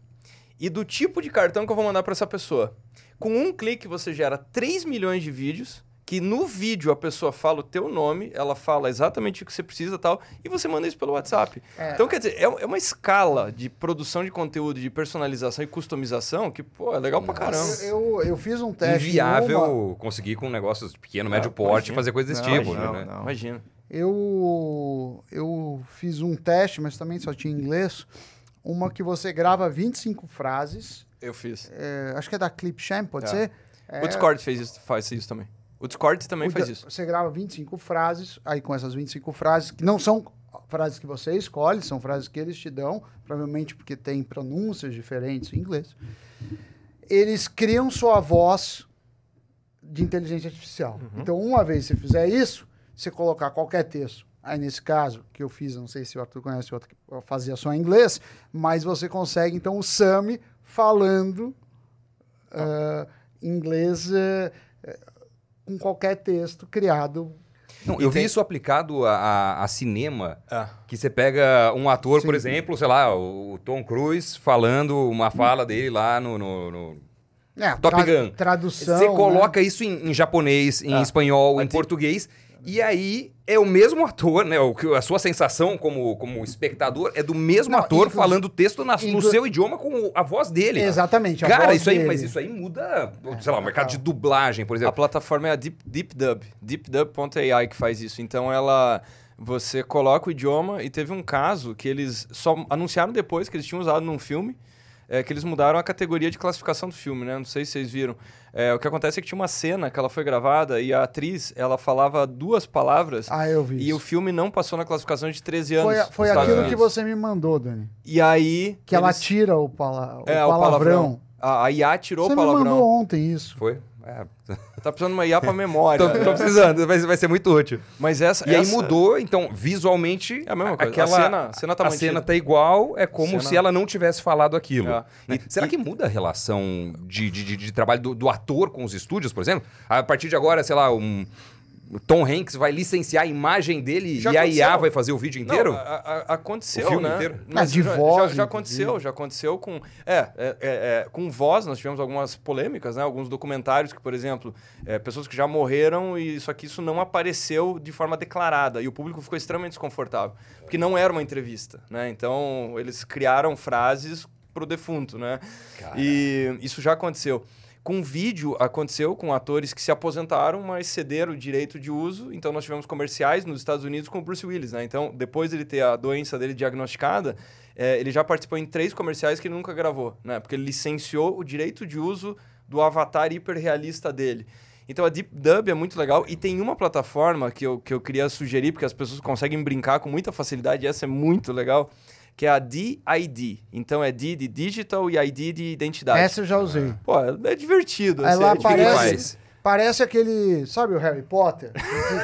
e do tipo de cartão que eu vou mandar para essa pessoa. Com um clique você gera 3 milhões de vídeos que no vídeo a pessoa fala o teu nome, ela fala exatamente o que você precisa tal, e você manda isso pelo WhatsApp. É. Então, quer dizer, é, é, uma escala de produção de conteúdo, de personalização e customização que, pô, é legal Nossa. pra caramba. Eu, eu fiz um teste. Inviável uma... conseguir com negócios pequeno, médio porte, imagina. fazer coisas desse não, tipo. Não, né? não. Imagina. Eu, eu fiz um teste, mas também só tinha inglês. Uma que você grava 25 frases. Eu fiz. É, acho que é da Clipchamp, pode é. ser? O Discord fez isso, faz isso também. O Discord também o faz isso. Você grava 25 frases, aí com essas 25 frases, que não são frases que você escolhe, são frases que eles te dão, provavelmente porque tem pronúncias diferentes em inglês. Eles criam sua voz de inteligência artificial. Uhum. Então, uma vez você fizer isso, você colocar qualquer texto, aí nesse caso, que eu fiz, não sei se o Arthur conhece outro que fazia só em inglês, mas você consegue, então, o Sami falando uh, inglês. Uh, com qualquer texto criado. Não, eu vi isso aplicado a, a, a cinema, ah. que você pega um ator, Sim. por exemplo, sei lá, o Tom Cruise falando uma fala dele lá no, no, no... É, Top tra Gun. Tradução. Você coloca né? isso em, em, japonês, em ah. espanhol, em português. E aí é o mesmo ator, né? O, a sua sensação como, como espectador é do mesmo Não, ator falando o texto na, no seu idioma com a voz dele. Exatamente. Cara, isso aí, mas isso aí muda, é, sei lá, o mercado de dublagem, por exemplo. A plataforma é a Deep, Deep Dub, deepdub.ai que faz isso. Então ela você coloca o idioma e teve um caso que eles só anunciaram depois que eles tinham usado num filme é que eles mudaram a categoria de classificação do filme, né? Não sei se vocês viram. É, o que acontece é que tinha uma cena que ela foi gravada e a atriz, ela falava duas palavras. Ah, eu vi. E isso. o filme não passou na classificação de 13 anos. Foi, foi aquilo Unidos. que você me mandou, Dani. E aí... Que eles... ela tira o, pala... o é, palavrão. O palavrão. A, a IA tirou você o palavrão. Você me mandou ontem isso. Foi? É. Tá precisando de uma IA pra memória. tô, tô, precisando, vai, vai ser muito útil. Mas essa. E essa... aí mudou, então, visualmente. É a mesma coisa. Aquela, a cena, a cena tá A cena tá igual, é como cena... se ela não tivesse falado aquilo. É. Né? E, Será e... que muda a relação de, de, de, de trabalho do, do, ator com os estúdios, por exemplo? A partir de agora, sei lá, um o Tom Hanks vai licenciar a imagem dele já e aconteceu. a IA vai fazer o vídeo inteiro? Não, a, a, aconteceu, o filme né? inteiro? Mas de já, voz. Já, já aconteceu, já aconteceu com. É, é, é, é, com voz, nós tivemos algumas polêmicas, né? Alguns documentários que, por exemplo, é, pessoas que já morreram e só que isso não apareceu de forma declarada. E o público ficou extremamente desconfortável. Porque não era uma entrevista, né? Então, eles criaram frases pro defunto, né? E isso já aconteceu. Com vídeo, aconteceu com atores que se aposentaram, mas cederam o direito de uso. Então, nós tivemos comerciais nos Estados Unidos com o Bruce Willis, né? Então, depois dele ter a doença dele diagnosticada, é, ele já participou em três comerciais que ele nunca gravou, né? Porque ele licenciou o direito de uso do avatar hiperrealista dele. Então a Deep Dub é muito legal e tem uma plataforma que eu, que eu queria sugerir, porque as pessoas conseguem brincar com muita facilidade, e essa é muito legal, que é a DID. Então é D de digital e ID de identidade. Essa eu já usei. Pô, é divertido. Aí assim, lá é parece, parece aquele, sabe o Harry Potter?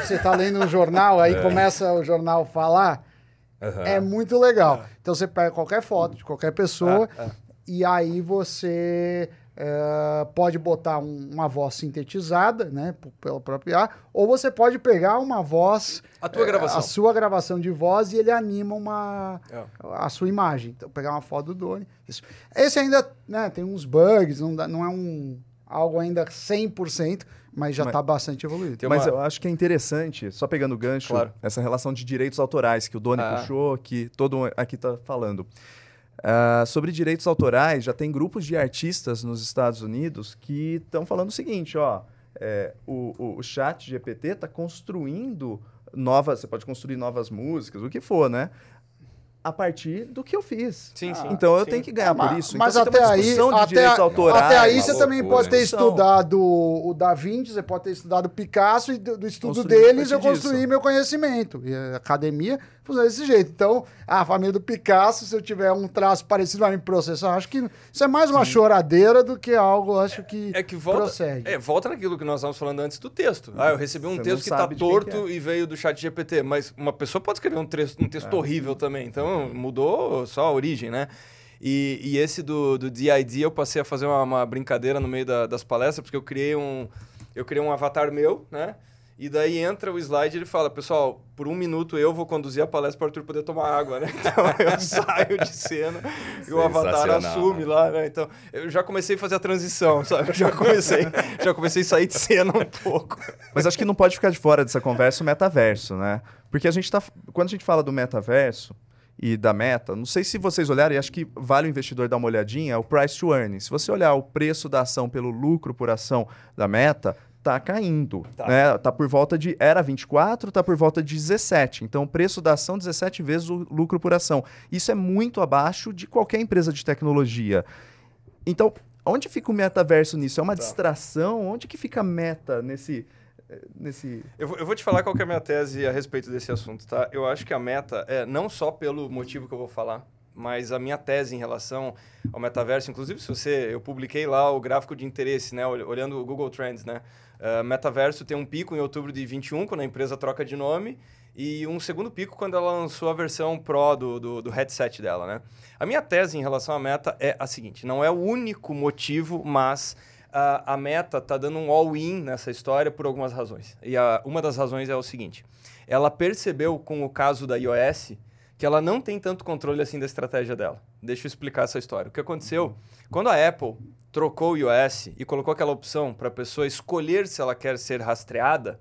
você tá lendo um jornal, aí é. começa o jornal a falar. Uhum. É muito legal. Então você pega qualquer foto de qualquer pessoa é. e aí você é, pode botar um, uma voz sintetizada, né, pela própria IA, ou você pode pegar uma voz, a tua é, gravação, a sua gravação de voz e ele anima uma é. a sua imagem. Então pegar uma foto do Doni. Isso. Esse ainda, né, tem uns bugs, não, dá, não é um algo ainda 100%, mas já está bastante evoluído. Mas eu acho que é interessante, só pegando o gancho, claro. essa relação de direitos autorais que o Doni ah. puxou, que todo aqui está falando. Ah, sobre direitos autorais, já tem grupos de artistas nos Estados Unidos que estão falando o seguinte, ó, é, o, o, o chat GPT está construindo novas, você pode construir novas músicas, o que for, né? A partir do que eu fiz. Sim, sim. Então eu sim. tenho que ganhar por isso. Mas então, você tem até uma aí, discussão de até, direitos autorais. até aí você também loucura, pode ter estudado o Da Vinci, você pode ter estudado Picasso e do, do estudo Construir deles eu construí disso. meu conhecimento. E a academia funciona desse jeito. Então, a família do Picasso, se eu tiver um traço parecido, vai me processar. Acho que isso é mais uma choradeira do que algo, acho que, É que volta, procede. é, volta naquilo que nós estávamos falando antes do texto. Ah, eu recebi um Você texto que tá quem torto que é. e veio do chat GPT, mas uma pessoa pode escrever um, texto um texto horrível também. Então mudou só a origem, né? E, e esse do, do DID eu passei a fazer uma, uma brincadeira no meio da- das palestras, porque eu criei um eu criei um avatar meu, né? E daí entra o slide e ele fala, pessoal, por um minuto eu vou conduzir a palestra para o Arthur poder tomar água, né? Então eu saio de cena e o avatar assume lá, né? Então eu já comecei a fazer a transição, sabe? Já comecei, já comecei a sair de cena um pouco. Mas acho que não pode ficar de fora dessa conversa o metaverso, né? Porque a gente tá. Quando a gente fala do metaverso e da meta, não sei se vocês olharem, e acho que vale o investidor dar uma olhadinha, é o price to earning. Se você olhar o preço da ação pelo lucro por ação da meta, tá caindo. Tá. Né? Tá por volta de. Era 24, tá por volta de 17. Então, o preço da ação, 17 vezes o lucro por ação. Isso é muito abaixo de qualquer empresa de tecnologia. Então, onde fica o metaverso nisso? É uma Tá. distração? Onde que fica a meta nesse. eh, nesse... Eu, vou- eu vou te falar qual é a minha tese a respeito desse assunto, tá? Eu acho que a meta é não só pelo motivo que eu vou falar, mas a minha tese em relação ao metaverso, inclusive se você, eu publiquei lá o gráfico de interesse, né, ol- olhando o Google Trends, né? Uh, metaverso tem um pico em outubro de 21, quando a empresa troca de nome, e um segundo pico quando ela lançou a versão Pro do, do, do headset dela, né? A minha tese em relação à meta é a seguinte, não é o único motivo, mas a, a Meta tá dando um all-in nessa história por algumas razões. E a- uma das razões é o seguinte: ela percebeu com o caso da iOS que ela não tem tanto controle assim da estratégia dela. Deixa eu explicar essa história. O que aconteceu? Quando a Apple trocou o iOS e colocou aquela opção para a pessoa escolher se ela quer ser rastreada,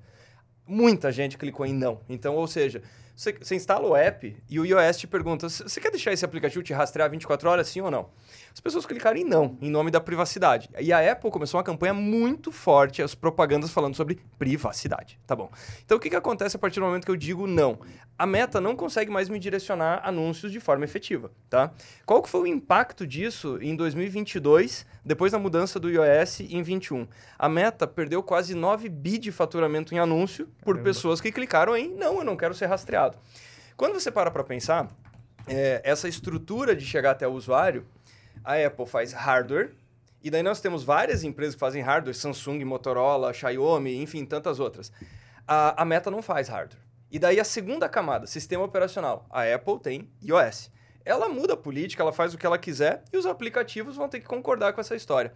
muita gente clicou em não. Então, ou seja, você, você instala o app e o iOS te pergunta: "C- você quer deixar esse aplicativo te rastrear 24 horas, sim ou não? As pessoas clicaram em não, em nome da privacidade. E a Apple começou uma campanha muito forte, as propagandas falando sobre privacidade. Tá bom. Então o que, que acontece a partir do momento que eu digo não? A meta não consegue mais me direcionar anúncios de forma efetiva, tá? Qual que foi o impacto disso em 2022, depois da mudança do iOS em 21? A meta perdeu quase 9 bi de faturamento em anúncio por pessoas que clicaram em não, eu não quero ser rastreado. Quando você para para pensar, é, essa estrutura de chegar até o usuário, a Apple faz hardware, e daí nós temos várias empresas que fazem hardware, Samsung, Motorola, Xiaomi, enfim, tantas outras. A, a Meta não faz hardware. E daí a segunda camada, sistema operacional. A Apple tem iOS. Ela muda a política, ela faz o que ela quiser e os aplicativos vão ter que concordar com essa história.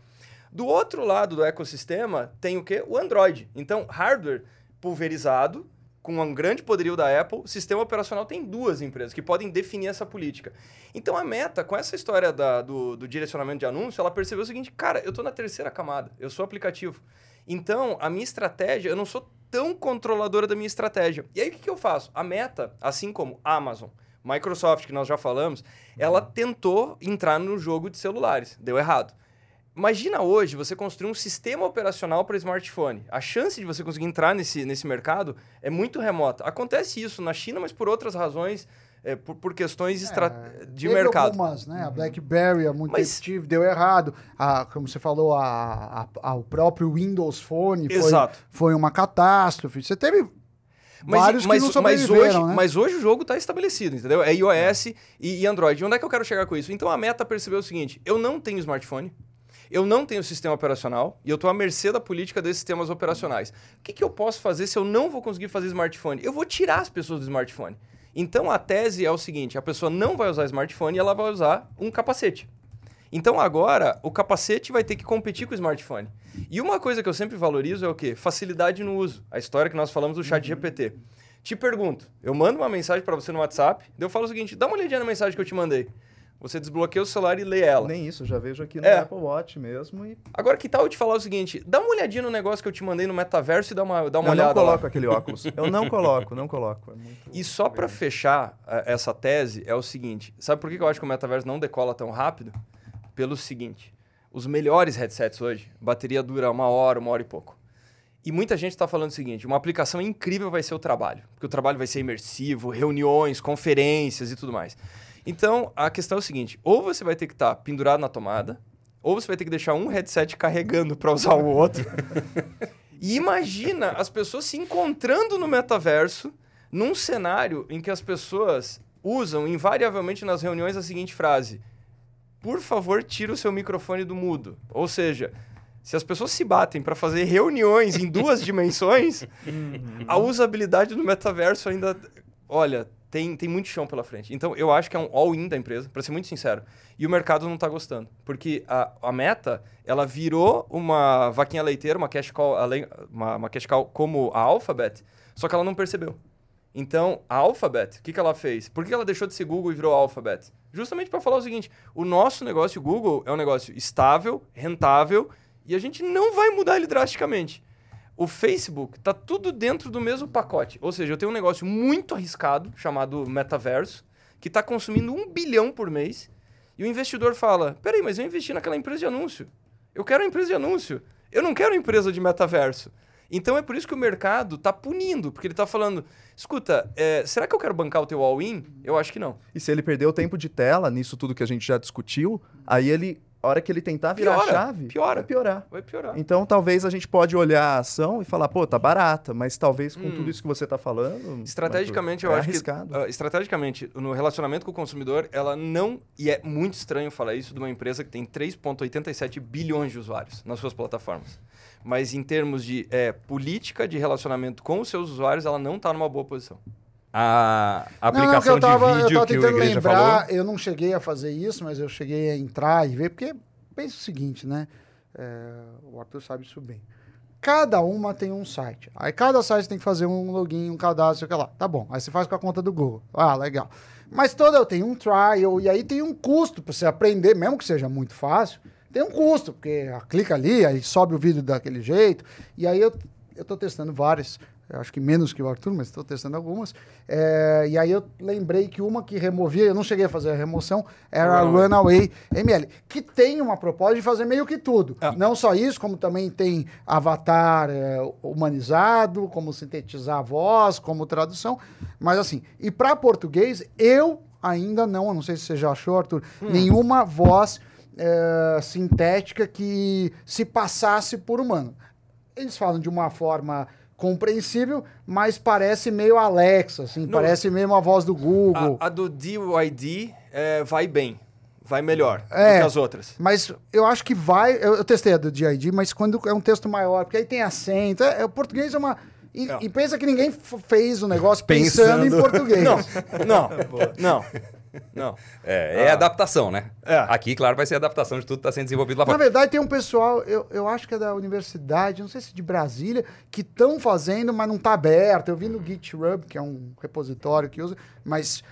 Do outro lado do ecossistema tem o quê? O Android. Então, hardware pulverizado, com um grande poderio da Apple, o sistema operacional tem duas empresas que podem definir essa política. Então a Meta, com essa história da- do, do direcionamento de anúncio, ela percebeu o seguinte, cara, eu estou na terceira camada, eu sou aplicativo. Então, a minha estratégia, eu não sou tão controladora da minha estratégia. E aí, o que, que eu faço? A Meta, assim como a Amazon, Microsoft, que nós já falamos, ela tentou entrar no jogo de celulares. Deu errado. Imagina hoje você construir um sistema operacional para smartphone. A chance de você conseguir entrar nesse, nesse mercado é muito remota. Acontece isso na China, mas por outras razões, é, por, por questões estra- de Teve mercado. algumas, né? A BlackBerry há muito Mas- deu errado. A, como você falou, a, a- a- o próprio Windows Phone foi, Exato. foi uma catástrofe. Você teve Mas, vários mas, que não mas hoje, né? mas hoje o jogo está estabelecido, entendeu? É iOS e, e Android. Onde é que eu quero chegar com isso? Então a meta percebeu o seguinte: eu não tenho smartphone, eu não tenho sistema operacional e eu estou à mercê da política desses sistemas operacionais. O que, que eu posso fazer se eu não vou conseguir fazer smartphone? Eu vou tirar as pessoas do smartphone. Então a tese é o seguinte: a pessoa não vai usar smartphone e ela vai usar um capacete. Então agora o capacete vai ter que competir com o smartphone. E uma coisa que eu sempre valorizo é o quê? Facilidade no uso. A história que nós falamos do chat GPT. Te pergunto, eu mando uma mensagem para você no WhatsApp, daí eu falo o seguinte: dá uma olhadinha na mensagem que eu te mandei. Você desbloqueia o celular e lê ela. Nem isso, já vejo aqui no É. Apple Watch mesmo e Agora, que tal eu te falar o seguinte? Dá uma olhadinha no negócio que eu te mandei no metaverso e dá uma, dá uma eu não olhada lá. coloco aquele óculos. Eu não coloco, não coloco. É E só pra fechar eh, essa tese é o seguinte: sabe por que eu acho que o metaverso não decola tão rápido? Pelo seguinte: os melhores headsets hoje, bateria dura uma hora, uma hora e pouco. E muita gente está falando o seguinte: uma aplicação incrível vai ser o trabalho, porque o trabalho vai ser imersivo, reuniões, conferências e tudo mais. Então a questão é o seguinte: ou você vai ter que estar pendurado na tomada, ou você vai ter que deixar um headset carregando para usar o outro. E imagina as pessoas se encontrando no metaverso num cenário em que as pessoas usam invariavelmente nas reuniões a seguinte frase: Por favor, tira o seu microfone do mudo. Ou seja, se as pessoas se batem para fazer reuniões em duas dimensões, a usabilidade do metaverso ainda. Olha, tem, tem muito chão pela frente. Então, eu acho que é um all-in da empresa, para ser muito sincero. E o mercado não está gostando. Porque a, a meta, ela virou uma vaquinha leiteira, uma cash call, uma, uma cash call como a Alphabet, só que ela não percebeu. Então, a Alphabet, o que, que ela fez? Por que ela deixou de ser Google e virou Alphabet? Justamente para falar o seguinte: o nosso negócio Google é um negócio estável, rentável, e a gente não vai mudar ele drasticamente. O Facebook tá tudo dentro do mesmo pacote. Ou seja, eu tenho um negócio muito arriscado, chamado metaverso, que está consumindo um bilhão por mês, e o investidor fala: peraí, mas eu investi naquela empresa de anúncio. Eu quero a empresa de anúncio. Eu não quero a empresa de metaverso. Então é por isso que o mercado está punindo, porque ele está falando: escuta, é, será que eu quero bancar o teu all-in? Eu acho que não. E se ele perder o tempo de tela nisso tudo que a gente já discutiu, aí ele, a hora que ele tentar virar Piora, a chave, piora. vai piorar. Vai piorar. Então talvez a gente pode olhar a ação e falar, pô, tá barata, mas talvez com Hum. tudo isso que você tá falando. Estrategicamente, Arthur, eu é acho arriscado. que. ah, estrategicamente, no relacionamento com o consumidor, ela não. E é muito estranho falar isso de uma empresa que tem 3,87 bilhões de usuários nas suas plataformas. Mas em termos de é, política de relacionamento com os seus usuários, ela não está numa boa posição. A Não, não, aplicação eu tava, de eu vídeo tava que o tentando Igreja lembrar, falou. eu não cheguei a fazer isso, mas eu cheguei a entrar e ver, porque pensa o seguinte, né? É, o Arthur sabe isso bem. Cada uma tem um site. Aí cada site tem que fazer um login, um cadastro, sei o que lá. Tá bom. Aí você faz com a conta do Google. Ah, legal. Mas toda tem um trial e aí tem um custo para você aprender, mesmo que seja muito fácil, tem um custo, porque clica ali, aí sobe o vídeo daquele jeito. E aí eu, tô testando várias. Acho que menos que o Arthur, mas estou testando algumas. É, e aí eu lembrei que uma que removia, eu não cheguei a fazer a remoção, era a Runaway ML, que tem uma proposta de fazer meio que tudo. Não só isso, como também tem avatar é, humanizado, como sintetizar a voz, como tradução. Mas assim, e para português, eu ainda não, não sei se você já achou, Arthur, nenhuma voz é, sintética que se passasse por humano. Eles falam de uma forma compreensível, mas parece meio Alexa, assim, Não. parece meio uma voz do Google. A, a do DYD é, vai bem, vai melhor É. do que as outras. Mas eu acho que vai. Eu, eu testei a do DID, mas quando é um texto maior, porque aí tem acento. É, é, o português é uma. E, É. e pensa que ninguém fez o negócio pensando, em Pensando. português. Não, não, não, não. É, é Ah. adaptação, né? É. Aqui, claro, vai ser adaptação de tudo que está sendo desenvolvido lá Na fora. verdade, tem um pessoal, eu, eu acho que é da universidade, não sei se de Brasília, que estão fazendo, mas não está aberto. Eu vi no GitHub, que é um repositório que usa, mas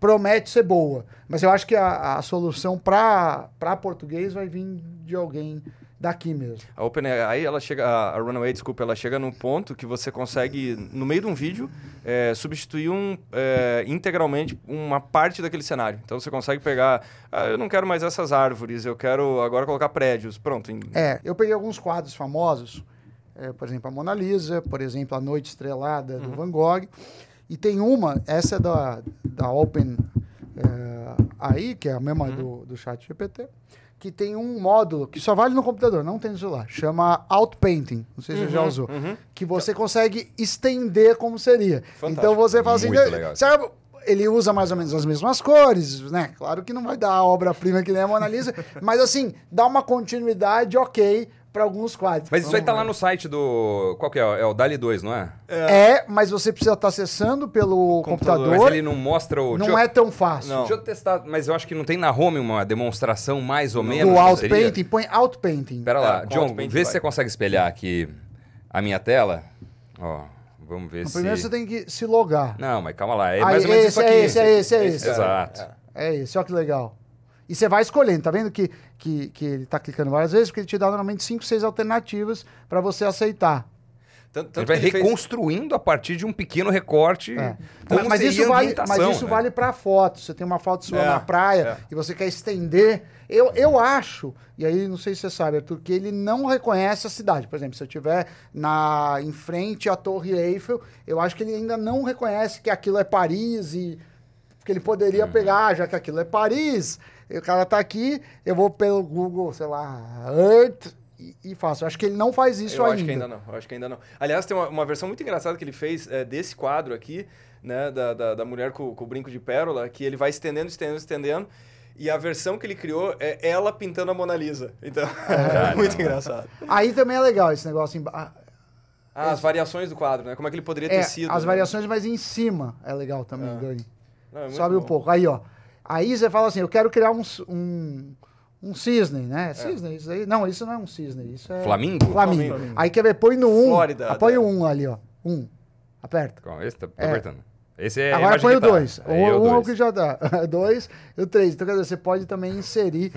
promete ser boa. Mas eu acho que a, a solução para português vai vir de alguém daqui mesmo. A OpenAI, ela chega, a Runaway, desculpa, ela chega num ponto que você consegue, no meio de um vídeo, é, substituir um, é, integralmente uma parte daquele cenário. Então você consegue pegar, ah, eu não quero mais essas árvores, eu quero agora colocar prédios. Pronto. É, eu peguei alguns quadros famosos, é, por exemplo, a Mona Lisa, por exemplo, a Noite Estrelada do Van Gogh, e tem uma, essa é da, da Open é, AI, que é a mesma do, do chat GPT, que tem um módulo que só vale no computador, não tem no celular, chama Outpainting, não sei se você já usou, que você consegue estender como seria. Fantástico. Então você faz assim, sabe, ele usa mais ou menos as mesmas cores, né? Claro que não vai dar a obra-prima que nem a Mona Lisa, mas assim, dá uma continuidade ok para alguns quadros. Mas isso aí tá lá ver. no site do. Qual que é? É o Dali 2, não é? É, mas você precisa estar acessando pelo Computador. computador. Mas ele não mostra o. Não deixa, é tão fácil. Não. deixa eu testar, mas eu acho que não tem na home uma demonstração mais ou menos. Do? Outpainting, põe Outpainting. Pera lá, É, John, vê se vai. você consegue espelhar aqui a minha tela. Ó, vamos ver se. Primeiro você tem que se logar. Não, mas calma lá. É Aí, mais ou menos esse isso é aqui. esse, é esse, é esse. Exato. É esse, olha que legal. E você vai escolhendo, tá vendo que, que, que ele tá clicando várias vezes, porque ele te dá normalmente 5, 6 alternativas para você aceitar. Tanto, Ele tanto vai que ele fez- reconstruindo a partir de um pequeno recorte. É. como mas, seria isso vale, mas isso né? vale para foto. Você tem uma foto sua É, na praia é. e você quer estender. Eu, eu acho, e aí não sei se você sabe, Arthur, que ele não reconhece a cidade. Por exemplo, se eu estiver na, em frente à Torre Eiffel, eu acho que ele ainda não reconhece que aquilo é Paris e. Porque ele poderia Uhum. pegar, já que aquilo é Paris, o cara tá aqui, eu vou pelo Google, sei lá, Earth e, e faço. Eu acho que ele não faz isso eu ainda. acho que ainda não. Eu acho que ainda não. Aliás, tem uma, uma versão muito engraçada que ele fez é, desse quadro aqui, né? Da, da, da mulher com, com o brinco de pérola, que ele vai estendendo, estendendo, estendendo. E a versão que ele criou é ela pintando a Mona Lisa. Então, é muito engraçado. Aí também é legal esse negócio. emba- ah, Ah, as variações do quadro, né? Como é que ele poderia ter É, sido. as né? variações, mas em cima é legal também, Ah. Dani. Não, é Sobe um bom. pouco. Aí, ó. Aí você fala assim, eu quero criar um, um, um cisne, né? Cisne, isso aí. Não, isso não é um cisne, isso é... Flamingo? Flamingo. Flamingo. Aí quer ver, põe no 1. Flórida, Apoia né? o 1 ali, ó. 1. Aperta. Calma, Esse tá, tá É. apertando. Esse é Agora põe o que tá. 2. O Aí é 1 é o dois. que já dá. 2 e o 3. Então, quer dizer, você pode também inserir.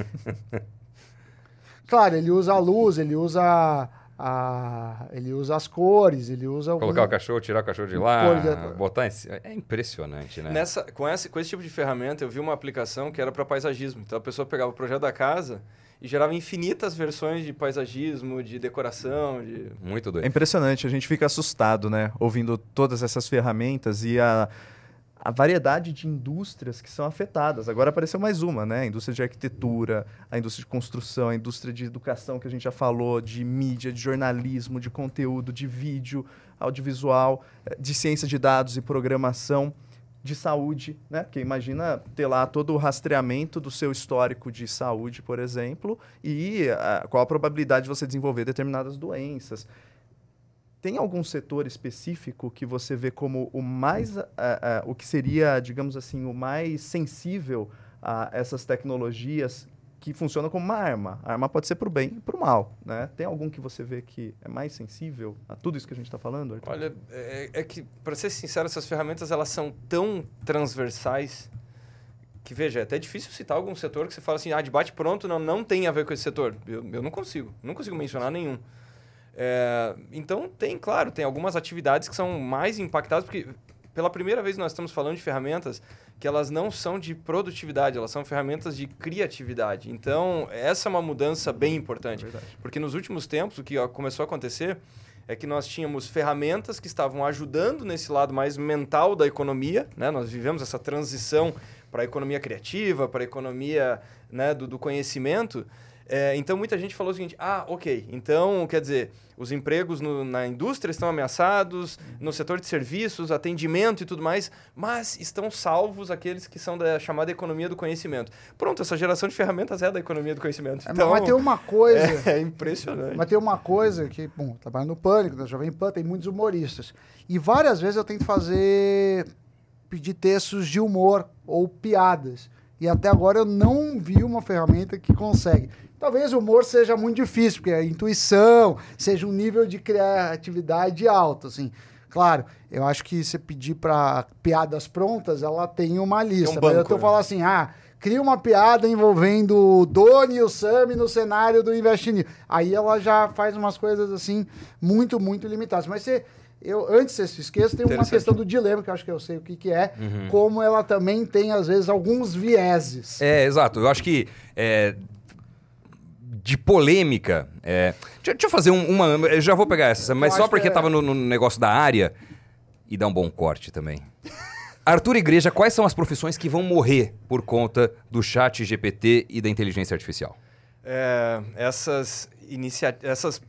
claro, ele usa a luz, ele usa a. Ele usa as cores, ele usa o. Colocar o cachorro, tirar o cachorro de lá, de- botar em cima. É impressionante, né? Nessa, com, esse, com esse tipo de ferramenta, eu vi uma aplicação que era para paisagismo. Então a pessoa pegava o projeto da casa e gerava infinitas versões de paisagismo, de decoração, de. Muito É doido. impressionante, a gente fica assustado, né? Ouvindo todas essas ferramentas e a, a variedade de indústrias que são afetadas. Agora apareceu mais uma, né? A indústria de arquitetura, a indústria de construção, a indústria de educação, que a gente já falou, de mídia, de jornalismo, de conteúdo, de vídeo, audiovisual, eh, de ciência de dados e programação. De saúde, né? Porque imagina ter lá todo o rastreamento do seu histórico de saúde, por exemplo, e ah, qual a probabilidade de você desenvolver determinadas doenças. Tem algum setor específico que você vê como o mais, ah, ah, o que seria, digamos assim, o mais sensível a essas tecnologias que funcionam como uma arma? A arma pode ser para o bem e para o mal, né? Tem algum que você vê que é mais sensível a tudo isso que a gente está falando? Arthur? Olha, é, é que, para ser sincero, essas ferramentas elas são tão transversais que, veja, é até difícil citar algum setor que você fala assim, ah, de bate pronto não, não tem a ver com esse setor. Eu, eu não consigo, não consigo mencionar nenhum. É, então, tem, claro, tem algumas atividades que são mais impactadas, porque pela primeira vez nós estamos falando de ferramentas que elas não são de produtividade, elas são ferramentas de criatividade. Então, essa é uma mudança bem importante. Verdade. Porque nos últimos tempos, o que começou a acontecer é que nós tínhamos ferramentas que estavam ajudando nesse lado mais mental da economia, né? Nós vivemos essa transição para a economia criativa, para a economia né, do, do conhecimento. É, então, muita gente falou o seguinte, ah, ok, então, quer dizer, os empregos no- na indústria estão ameaçados, no setor de serviços, atendimento e tudo mais, mas estão salvos aqueles que são da chamada economia do conhecimento. Pronto, essa geração de ferramentas é da economia do conhecimento. É, Então, mas tem uma coisa. é, é impressionante. Mas tem uma coisa que, bom, trabalho no Pânico, na Jovem Pan, tem muitos humoristas. E várias vezes eu tento fazer. pedir textos de humor ou piadas. E até agora eu não vi uma ferramenta que consegue. Talvez o humor seja muito difícil, porque a intuição seja um nível de criatividade alto, assim. Claro, eu acho que você pedir para piadas prontas, ela tem uma lista. mas eu banco, tô né? falando assim, ah, cria uma piada envolvendo o Doni e o Sami no cenário do Invest News. Aí ela já faz umas coisas assim muito, muito limitadas. Mas você, eu, antes você se esqueça, tem uma questão do dilema, que eu acho que eu sei o que, que é, como ela também tem, às vezes, alguns vieses. É, exato. Eu acho que é, de polêmica. é, deixa, deixa eu fazer um- uma. Eu já vou pegar essa, mas Eu só porque que é- tava no, no negócio da área e dar um bom corte também. Arthur Igreja, quais são as profissões que vão morrer por conta do chat GPT e da inteligência artificial? É, essas, inicia essas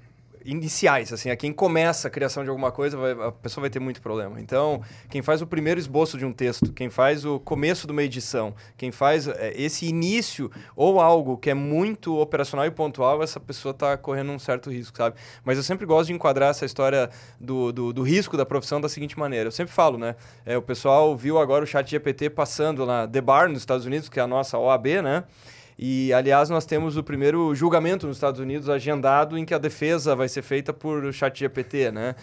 iniciais, assim, a quem começa a criação de alguma coisa, vai- a pessoa vai ter muito problema. Então, quem faz o primeiro esboço de um texto, quem faz o começo de uma edição, quem faz é, esse início ou algo que é muito operacional e pontual, essa pessoa está correndo um certo risco, sabe? Mas eu sempre gosto de enquadrar essa história do, do, do risco da profissão da seguinte maneira. Eu sempre falo, né? É, o pessoal viu agora o chat GPT passando na The Bar nos Estados Unidos, que é a nossa OAB, né? E, aliás, nós temos o primeiro julgamento nos Estados Unidos agendado em que a defesa vai ser feita por chat GPT, né?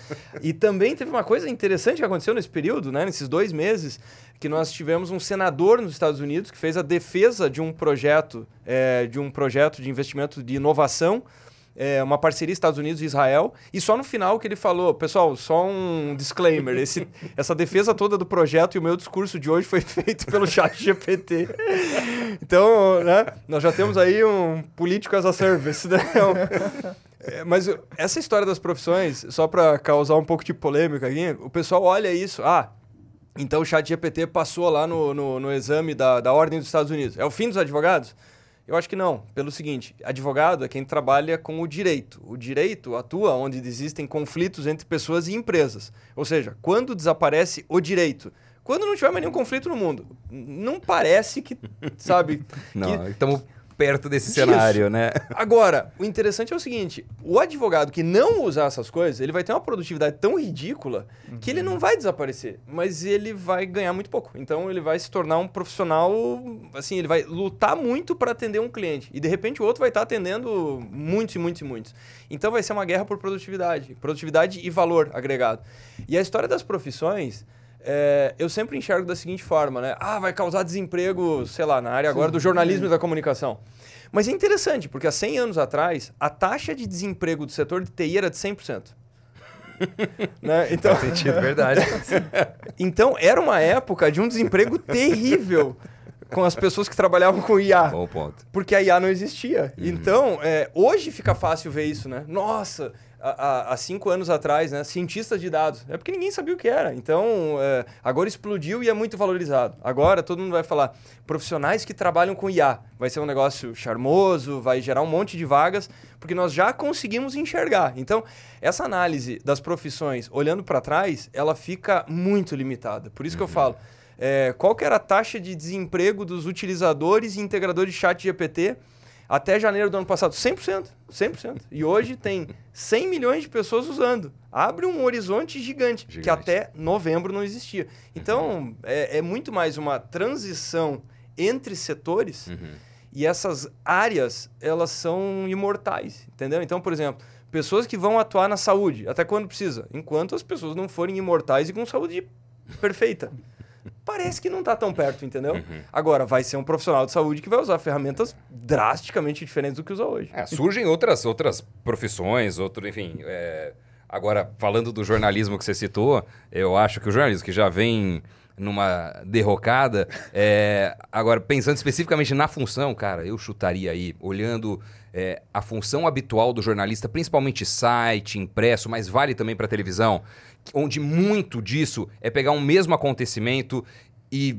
e também teve uma coisa interessante que aconteceu nesse período, né? Nesses dois meses, que nós tivemos um senador nos Estados Unidos que fez a defesa de um projeto, é, de um projeto de investimento de inovação é, uma parceria Estados Unidos e Israel, e só no final que ele falou, pessoal, só um disclaimer, esse, essa defesa toda do projeto e o meu discurso de hoje foi feito pelo chat GPT. Então, né, nós já temos aí um político as a service, né? É, mas essa história das profissões, só para causar um pouco de polêmica aqui, o pessoal olha isso, ah, então o chat GPT passou lá no, no, no exame da, da Ordem dos Estados Unidos. É o fim dos advogados? Eu acho que não, pelo seguinte: advogado é quem trabalha com o direito. O direito atua onde existem conflitos entre pessoas e empresas. Ou seja, quando desaparece o direito? Quando não tiver mais nenhum conflito no mundo. Não parece que, sabe? não, estamos perto desse cenário, né? Agora, o interessante é o seguinte: o advogado que não usar essas coisas, ele vai ter uma produtividade tão ridícula uhum. que ele não vai desaparecer, mas ele vai ganhar muito pouco. Então ele vai se tornar um profissional, assim, ele vai lutar muito para atender um cliente e de repente o outro vai estar tá atendendo muitos e muitos e muitos. Então vai ser uma guerra por produtividade, produtividade e valor agregado. E a história das profissões é, eu sempre enxergo da seguinte forma, né? Ah, vai causar desemprego, sei lá, na área agora do jornalismo e da comunicação. Mas é interessante, porque há 100 anos atrás, a taxa de desemprego do setor de TI era de 100%. né? Então, Faz sentido, verdade. então, era uma época de um desemprego terrível com as pessoas que trabalhavam com IA. Bom ponto. Porque a IA não existia. Uhum. Então, é, hoje fica fácil ver isso, né? Nossa, há, cinco anos atrás, né? Cientistas de dados. É porque ninguém sabia o que era. Então, é, agora explodiu e é muito valorizado. Agora todo mundo vai falar profissionais que trabalham com IA. Vai ser um negócio charmoso, vai gerar um monte de vagas, porque nós já conseguimos enxergar. Então, essa análise das profissões, olhando para trás, ela fica muito limitada. Por isso uhum. que eu uhum. falo. É, qual que era a taxa de desemprego dos utilizadores e integradores de chat GPT até janeiro do ano passado, 100%. 100%. E hoje tem 100 milhões de pessoas usando. Abre um horizonte gigante, gigante. que até novembro não existia. Então, uhum. é, é, muito mais uma transição entre setores uhum. e essas áreas, elas são imortais, entendeu? Então, por exemplo, pessoas que vão atuar na saúde, até quando precisa, enquanto as pessoas não forem imortais e com saúde perfeita parece que não está tão perto, entendeu? Uhum. Agora, vai ser um profissional de saúde que vai usar ferramentas drasticamente diferentes do que usa hoje. É, surgem outras, outras profissões, outro, enfim. É... Agora, falando do jornalismo que você citou, eu acho que o jornalismo que já vem numa derrocada, é... agora, pensando especificamente na função, cara, eu chutaria aí, olhando é, a função habitual do jornalista, principalmente site, impresso, mas vale também para televisão onde muito disso é pegar um mesmo acontecimento e,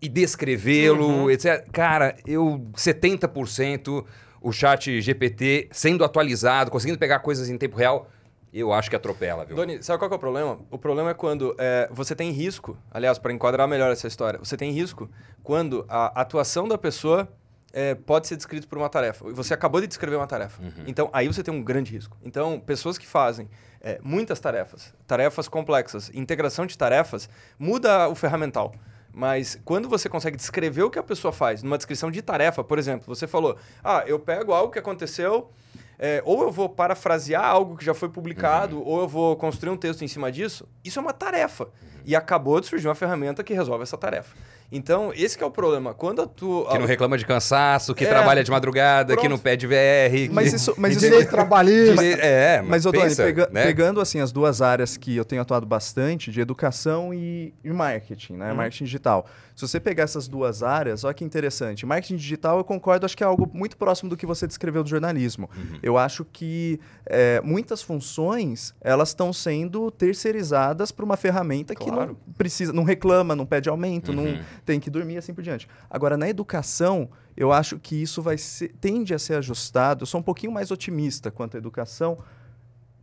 e descrevê-lo, uhum. etc. Cara, eu 70% o chat GPT sendo atualizado, conseguindo pegar coisas em tempo real, eu acho que atropela, viu? Doni, sabe qual é o problema? O problema é quando é, você tem risco, aliás, para enquadrar melhor essa história, você tem risco quando a atuação da pessoa é, pode ser descrito por uma tarefa. Você acabou de descrever uma tarefa. Uhum. Então, aí você tem um grande risco. Então, pessoas que fazem é, muitas tarefas, tarefas complexas, integração de tarefas, muda o ferramental. Mas quando você consegue descrever o que a pessoa faz numa descrição de tarefa, por exemplo, você falou: ah, eu pego algo que aconteceu, é, ou eu vou parafrasear algo que já foi publicado, uhum. ou eu vou construir um texto em cima disso. Isso é uma tarefa. Uhum. E acabou de surgir uma ferramenta que resolve essa tarefa. Então, esse é o problema. Quando tu. Que não reclama de cansaço, que é, trabalha de madrugada, pronto. que não pede VR. Mas isso. Mas isso direito trabalhista. É, mas, mas Odoni, pega, né? pegando assim as duas áreas que eu tenho atuado bastante, de educação e, e marketing, né? Uhum. Marketing digital. Se você pegar essas duas áreas, olha que interessante. Marketing digital, eu concordo, acho que é algo muito próximo do que você descreveu do jornalismo. Uhum. Eu acho que é, muitas funções elas estão sendo terceirizadas para uma ferramenta claro. que não precisa, não reclama, não pede aumento, uhum. não tem que dormir assim por diante. Agora, na educação, eu acho que isso vai ser, tende a ser ajustado. Eu sou um pouquinho mais otimista quanto à educação,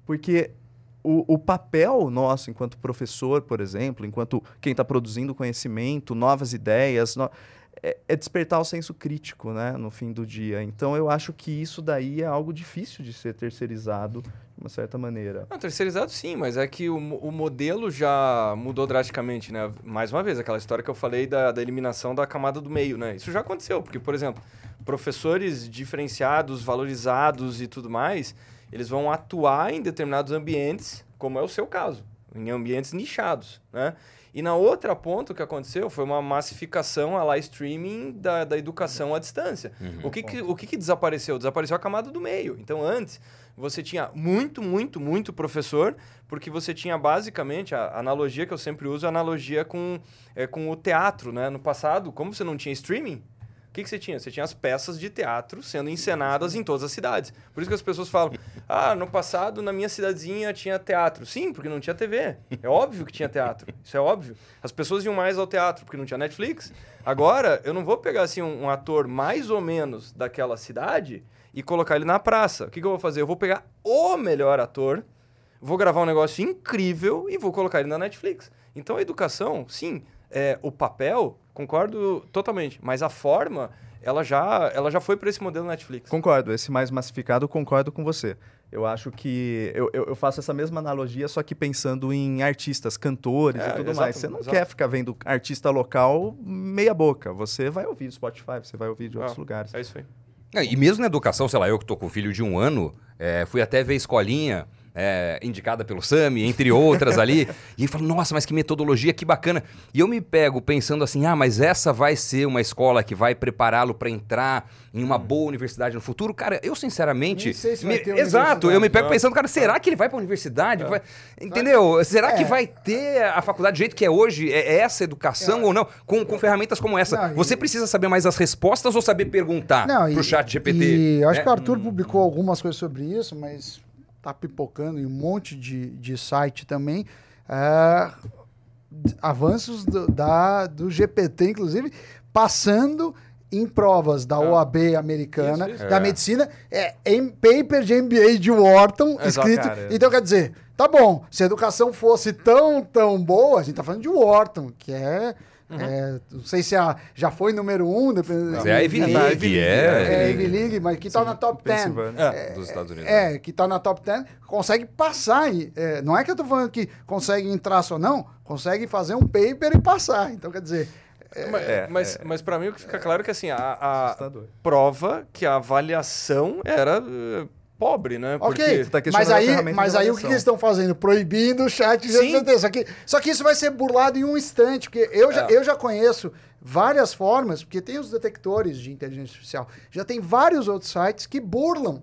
porque o, o papel nosso, enquanto professor, por exemplo, enquanto quem está produzindo conhecimento, novas ideias, no, é, é, despertar o senso crítico né, no fim do dia. Então, eu acho que isso daí é algo difícil de ser terceirizado de uma certa maneira. Não, terceirizado sim, mas é que o, o modelo já mudou drasticamente, né? Mais uma vez, aquela história que eu falei da, da eliminação da camada do meio, né? Isso já aconteceu, porque, por exemplo, professores diferenciados, valorizados e tudo mais, eles vão atuar em determinados ambientes, como é o seu caso, em ambientes nichados, né? E na outra ponta, o que aconteceu foi uma massificação a lá streaming da, da educação à distância. O, que, que, o que, que desapareceu? Desapareceu a camada do meio. Então, antes, você tinha muito, muito, muito professor, porque você tinha basicamente, a analogia que eu sempre uso, é a analogia com, é, com o teatro, né? No passado, como você não tinha streaming, o que, que você tinha? Você tinha as peças de teatro sendo encenadas em todas as cidades. Por isso que as pessoas falam, ah, no passado, na minha cidadezinha tinha teatro. Sim, porque não tinha TV. É óbvio que tinha teatro. Isso é óbvio. As pessoas iam mais ao teatro porque não tinha Netflix. Agora, eu não vou pegar assim um, um ator mais ou menos daquela cidade e colocar ele na praça. O que, que eu vou fazer? Eu vou pegar o melhor ator, vou gravar um negócio incrível e vou colocar ele na Netflix. Então a educação, sim, é, o papel, concordo totalmente, mas a forma, ela já, ela já foi para esse modelo Netflix. Concordo, esse mais massificado, concordo com você. Eu acho que. Eu, eu, eu faço essa mesma analogia, só que pensando em artistas, cantores É, e tudo exato, mais. Você não exato. quer ficar vendo artista local meia boca. Você vai ouvir Spotify, você vai ouvir de outros Ah, lugares. É isso aí. E mesmo na educação, sei lá, eu que tô com filho de um ano, é, fui até ver escolinha. É, indicada pelo Sami, entre outras ali, e ele falou, nossa, mas que metodologia, que bacana. E eu me pego pensando assim, ah, mas essa vai ser uma escola que vai prepará-lo para entrar em uma boa universidade no futuro? Cara, eu sinceramente... Nem sei se vai me- ter Exato, eu me pego Não. pensando, cara, será que ele vai para universidade? Vai- Entendeu? Será que É. vai ter a faculdade do jeito que é hoje? É essa educação ou não? Com, com ferramentas como essa. Não, e- Você precisa saber mais as respostas ou saber perguntar Não, pro e- chat GPT? E eu acho né? que o Arthur publicou algumas coisas sobre isso, mas tá pipocando em um monte de, de site também. é, avanços do, da, do GPT, inclusive, passando em provas da OAB americana, Isso, isso. da É. medicina, é, em paper de MBA de Wharton, Exato, escrito. cara. Então, quer dizer, tá bom, se a educação fosse tão, tão boa, a gente tá falando de Wharton, que é. É, não sei se a, já foi número um, dependendo. Mas é a Ivy É League, é. É, Ivy League, mas que tá na top 10. Pensilvânia. É. dos Estados Unidos. É, que tá na top 10, consegue passar. E, é, não é que eu tô falando que consegue entrar só, não. Consegue fazer um paper e passar. Então, quer dizer, mas é, mas, mas para mim o que fica claro é que assim, a, a prova que a avaliação era eh, pobre, né? ok. tá mas aí, mas aí o que, eles estão fazendo? Proibindo o chat Sim. GPT. Só que, só que isso vai ser burlado em um instante, porque eu já, É. eu já conheço várias formas, porque tem os detectores de inteligência artificial. Já tem vários outros sites que burlam.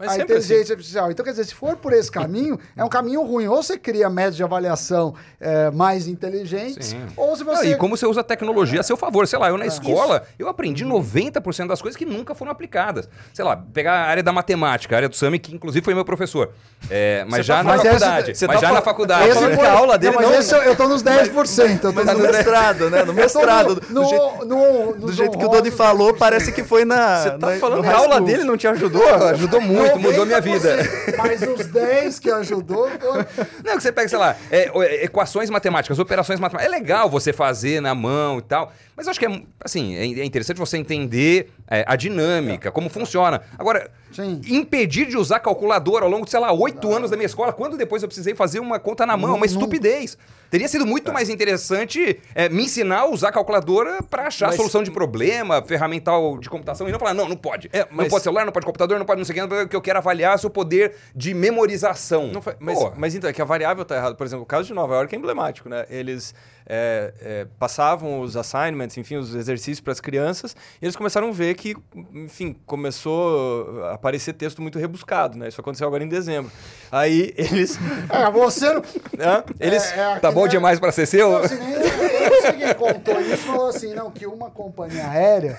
Mas a sempre inteligência artificial. Então, quer dizer, se for por esse caminho, é um caminho ruim. Ou você cria métodos de avaliação eh, mais inteligentes, Sim. ou se Não, você. e como você usa a tecnologia a seu favor. Sei lá, É. eu na escola, eu aprendi 90% das coisas que nunca foram aplicadas. Sei lá, pegar a área da matemática, a área do Sami, que inclusive foi meu professor. É, mas Você já tá na faculdade. você mas tá já na falando- faculdade. Esse foi- a aula dele não, mas não- esse eu, eu tô nos 10%. eu tô Mas no nos 10%. mestrado, né? No mestrado. no- do no- jeito, no- do nos jeito que o Doni falou, parece que foi na. Você tá falando no que a aula dele não te ajudou? Ajudou muito, mudou minha vida. 90%, Mas os 10 que ajudou foram. Não, que você pega, sei lá, é, é, equações matemáticas, operações matemáticas. É legal você fazer na mão e tal. Mas eu acho que é, assim, é é interessante você entender é, a dinâmica, como funciona. Agora, Sim. impedir de usar calculadora ao longo de, sei lá, oito anos da minha escola, quando depois eu precisei fazer uma conta na mão, Não- uma não- estupidez. Teria sido muito mais interessante é, me ensinar a usar calculadora para achar Mas- solução de problema, ferramental de computação, e não falar, não, não pode. É, Não mas- pode celular, não pode computador, não pode não sei o que, porque eu quero avaliar seu poder de memorização. Não foi- mas, mas então, é que a variável tá errada. Por exemplo, o caso de Nova York é emblemático, né? Eles é, é, passavam os assignments, enfim, os exercícios para as crianças, e eles começaram a ver que, enfim, começou a aparecer texto muito rebuscado, né? Isso aconteceu agora em dezembro. Aí eles... É, você não. né? Eles... É, é, Tá que bom nem- demais para ser seu? Não, assim, nem, contou isso, falou assim, não, que uma companhia aérea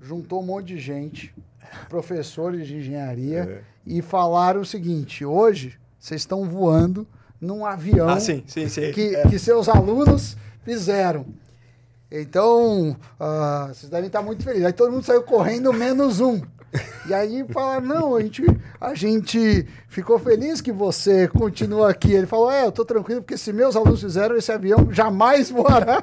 juntou um monte de gente, professores de engenharia, e falaram o seguinte, hoje vocês estão voando num avião Ah, sim, sim, sim. que, que seus alunos fizeram. Então, ah, vocês devem estar muito felizes. Aí todo mundo saiu correndo menos um. E aí fala, não, a gente, a gente ficou feliz que você continua aqui. Ele falou, é, eu tô tranquilo, porque se meus alunos fizeram, esse avião jamais voará.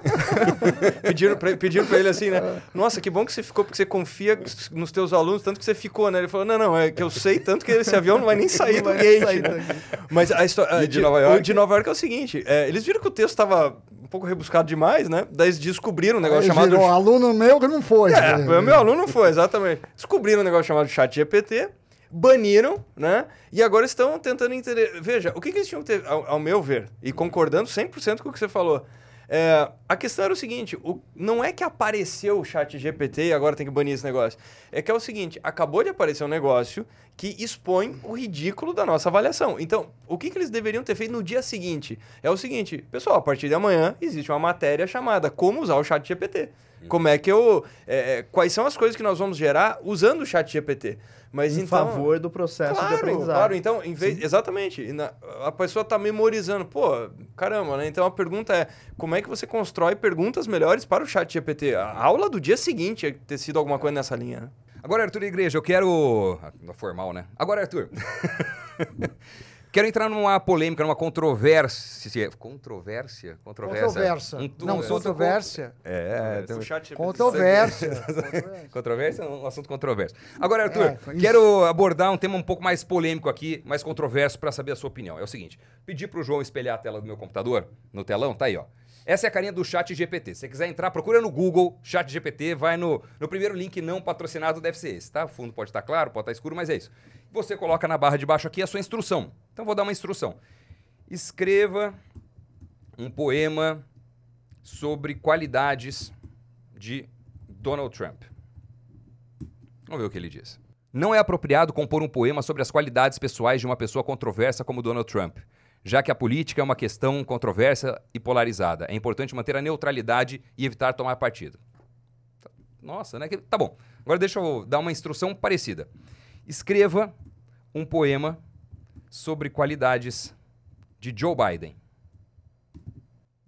Pediram pra, pediram pra ele assim, né? Nossa, que bom que você ficou, porque você confia nos teus alunos, tanto que você ficou, né? Ele falou, não, não, é que eu sei tanto que esse avião não vai nem sair do gate. né? Mas a história E de Nova York? de Nova York é o seguinte, é, eles viram que o texto tava um pouco rebuscado demais, né? Daí eles descobriram um negócio Aí chamado... virou aluno meu que não foi. É, né? o meu aluno foi, exatamente. Descobriram um negócio chamado chat GPT, baniram, né? E agora estão tentando entender. Veja, o que, que eles tinham que ter, ao, ao meu ver, e concordando 100% com o que você falou, é, a questão era o seguinte, o, não é que apareceu o chat GPT e agora tem que banir esse negócio. É que é o seguinte, acabou de aparecer um negócio que expõe o ridículo da nossa avaliação. Então, o que, que eles deveriam ter feito no dia seguinte? É o seguinte, pessoal, a partir de amanhã existe uma matéria chamada Como usar o chat GPT. Como é que eu... é, é, quais são as coisas que nós vamos gerar usando o chat GPT? Mas em então... favor do processo de Claro, aprendizado. claro. Então, em vez, exatamente. Na- a pessoa está memorizando. Pô, caramba, né? Então a pergunta é: como é que você constrói perguntas melhores para o chat GPT? A aula do dia seguinte é ter sido alguma coisa nessa linha. né? Agora, Arthur Igreja, eu quero. Ah, Formal, né? Agora, Arthur. quero entrar numa polêmica, numa controvérsia. Controvérsia? Controvérsia. Controvérsia. Um- Não, um assunto controvérsia. É, tem- O chat Controvérsia. Controvérsia é um assunto controverso. Agora, Arthur, É, quero abordar um tema um pouco mais polêmico aqui, mais controverso, para saber a sua opinião. É o seguinte: pedi pro João espelhar a tela do meu computador, no telão, tá aí, ó. Essa é a carinha do chat GPT. Se você quiser entrar, procura no Google, chat GPT, vai no, no primeiro link não patrocinado, deve ser esse, tá? O fundo pode estar claro, pode estar escuro, mas é isso. Você coloca na barra de baixo aqui a sua instrução. Então vou dar uma instrução. Escreva um poema sobre qualidades de Donald Trump. Vamos ver o que ele diz. Não é apropriado compor um poema sobre as qualidades pessoais de uma pessoa controversa como Donald Trump, já que a política é uma questão controversa e polarizada. É importante manter a neutralidade e evitar tomar partido. Nossa, né? Tá bom. Agora deixa eu dar uma instrução parecida. Escreva um poema sobre qualidades de Joe Biden.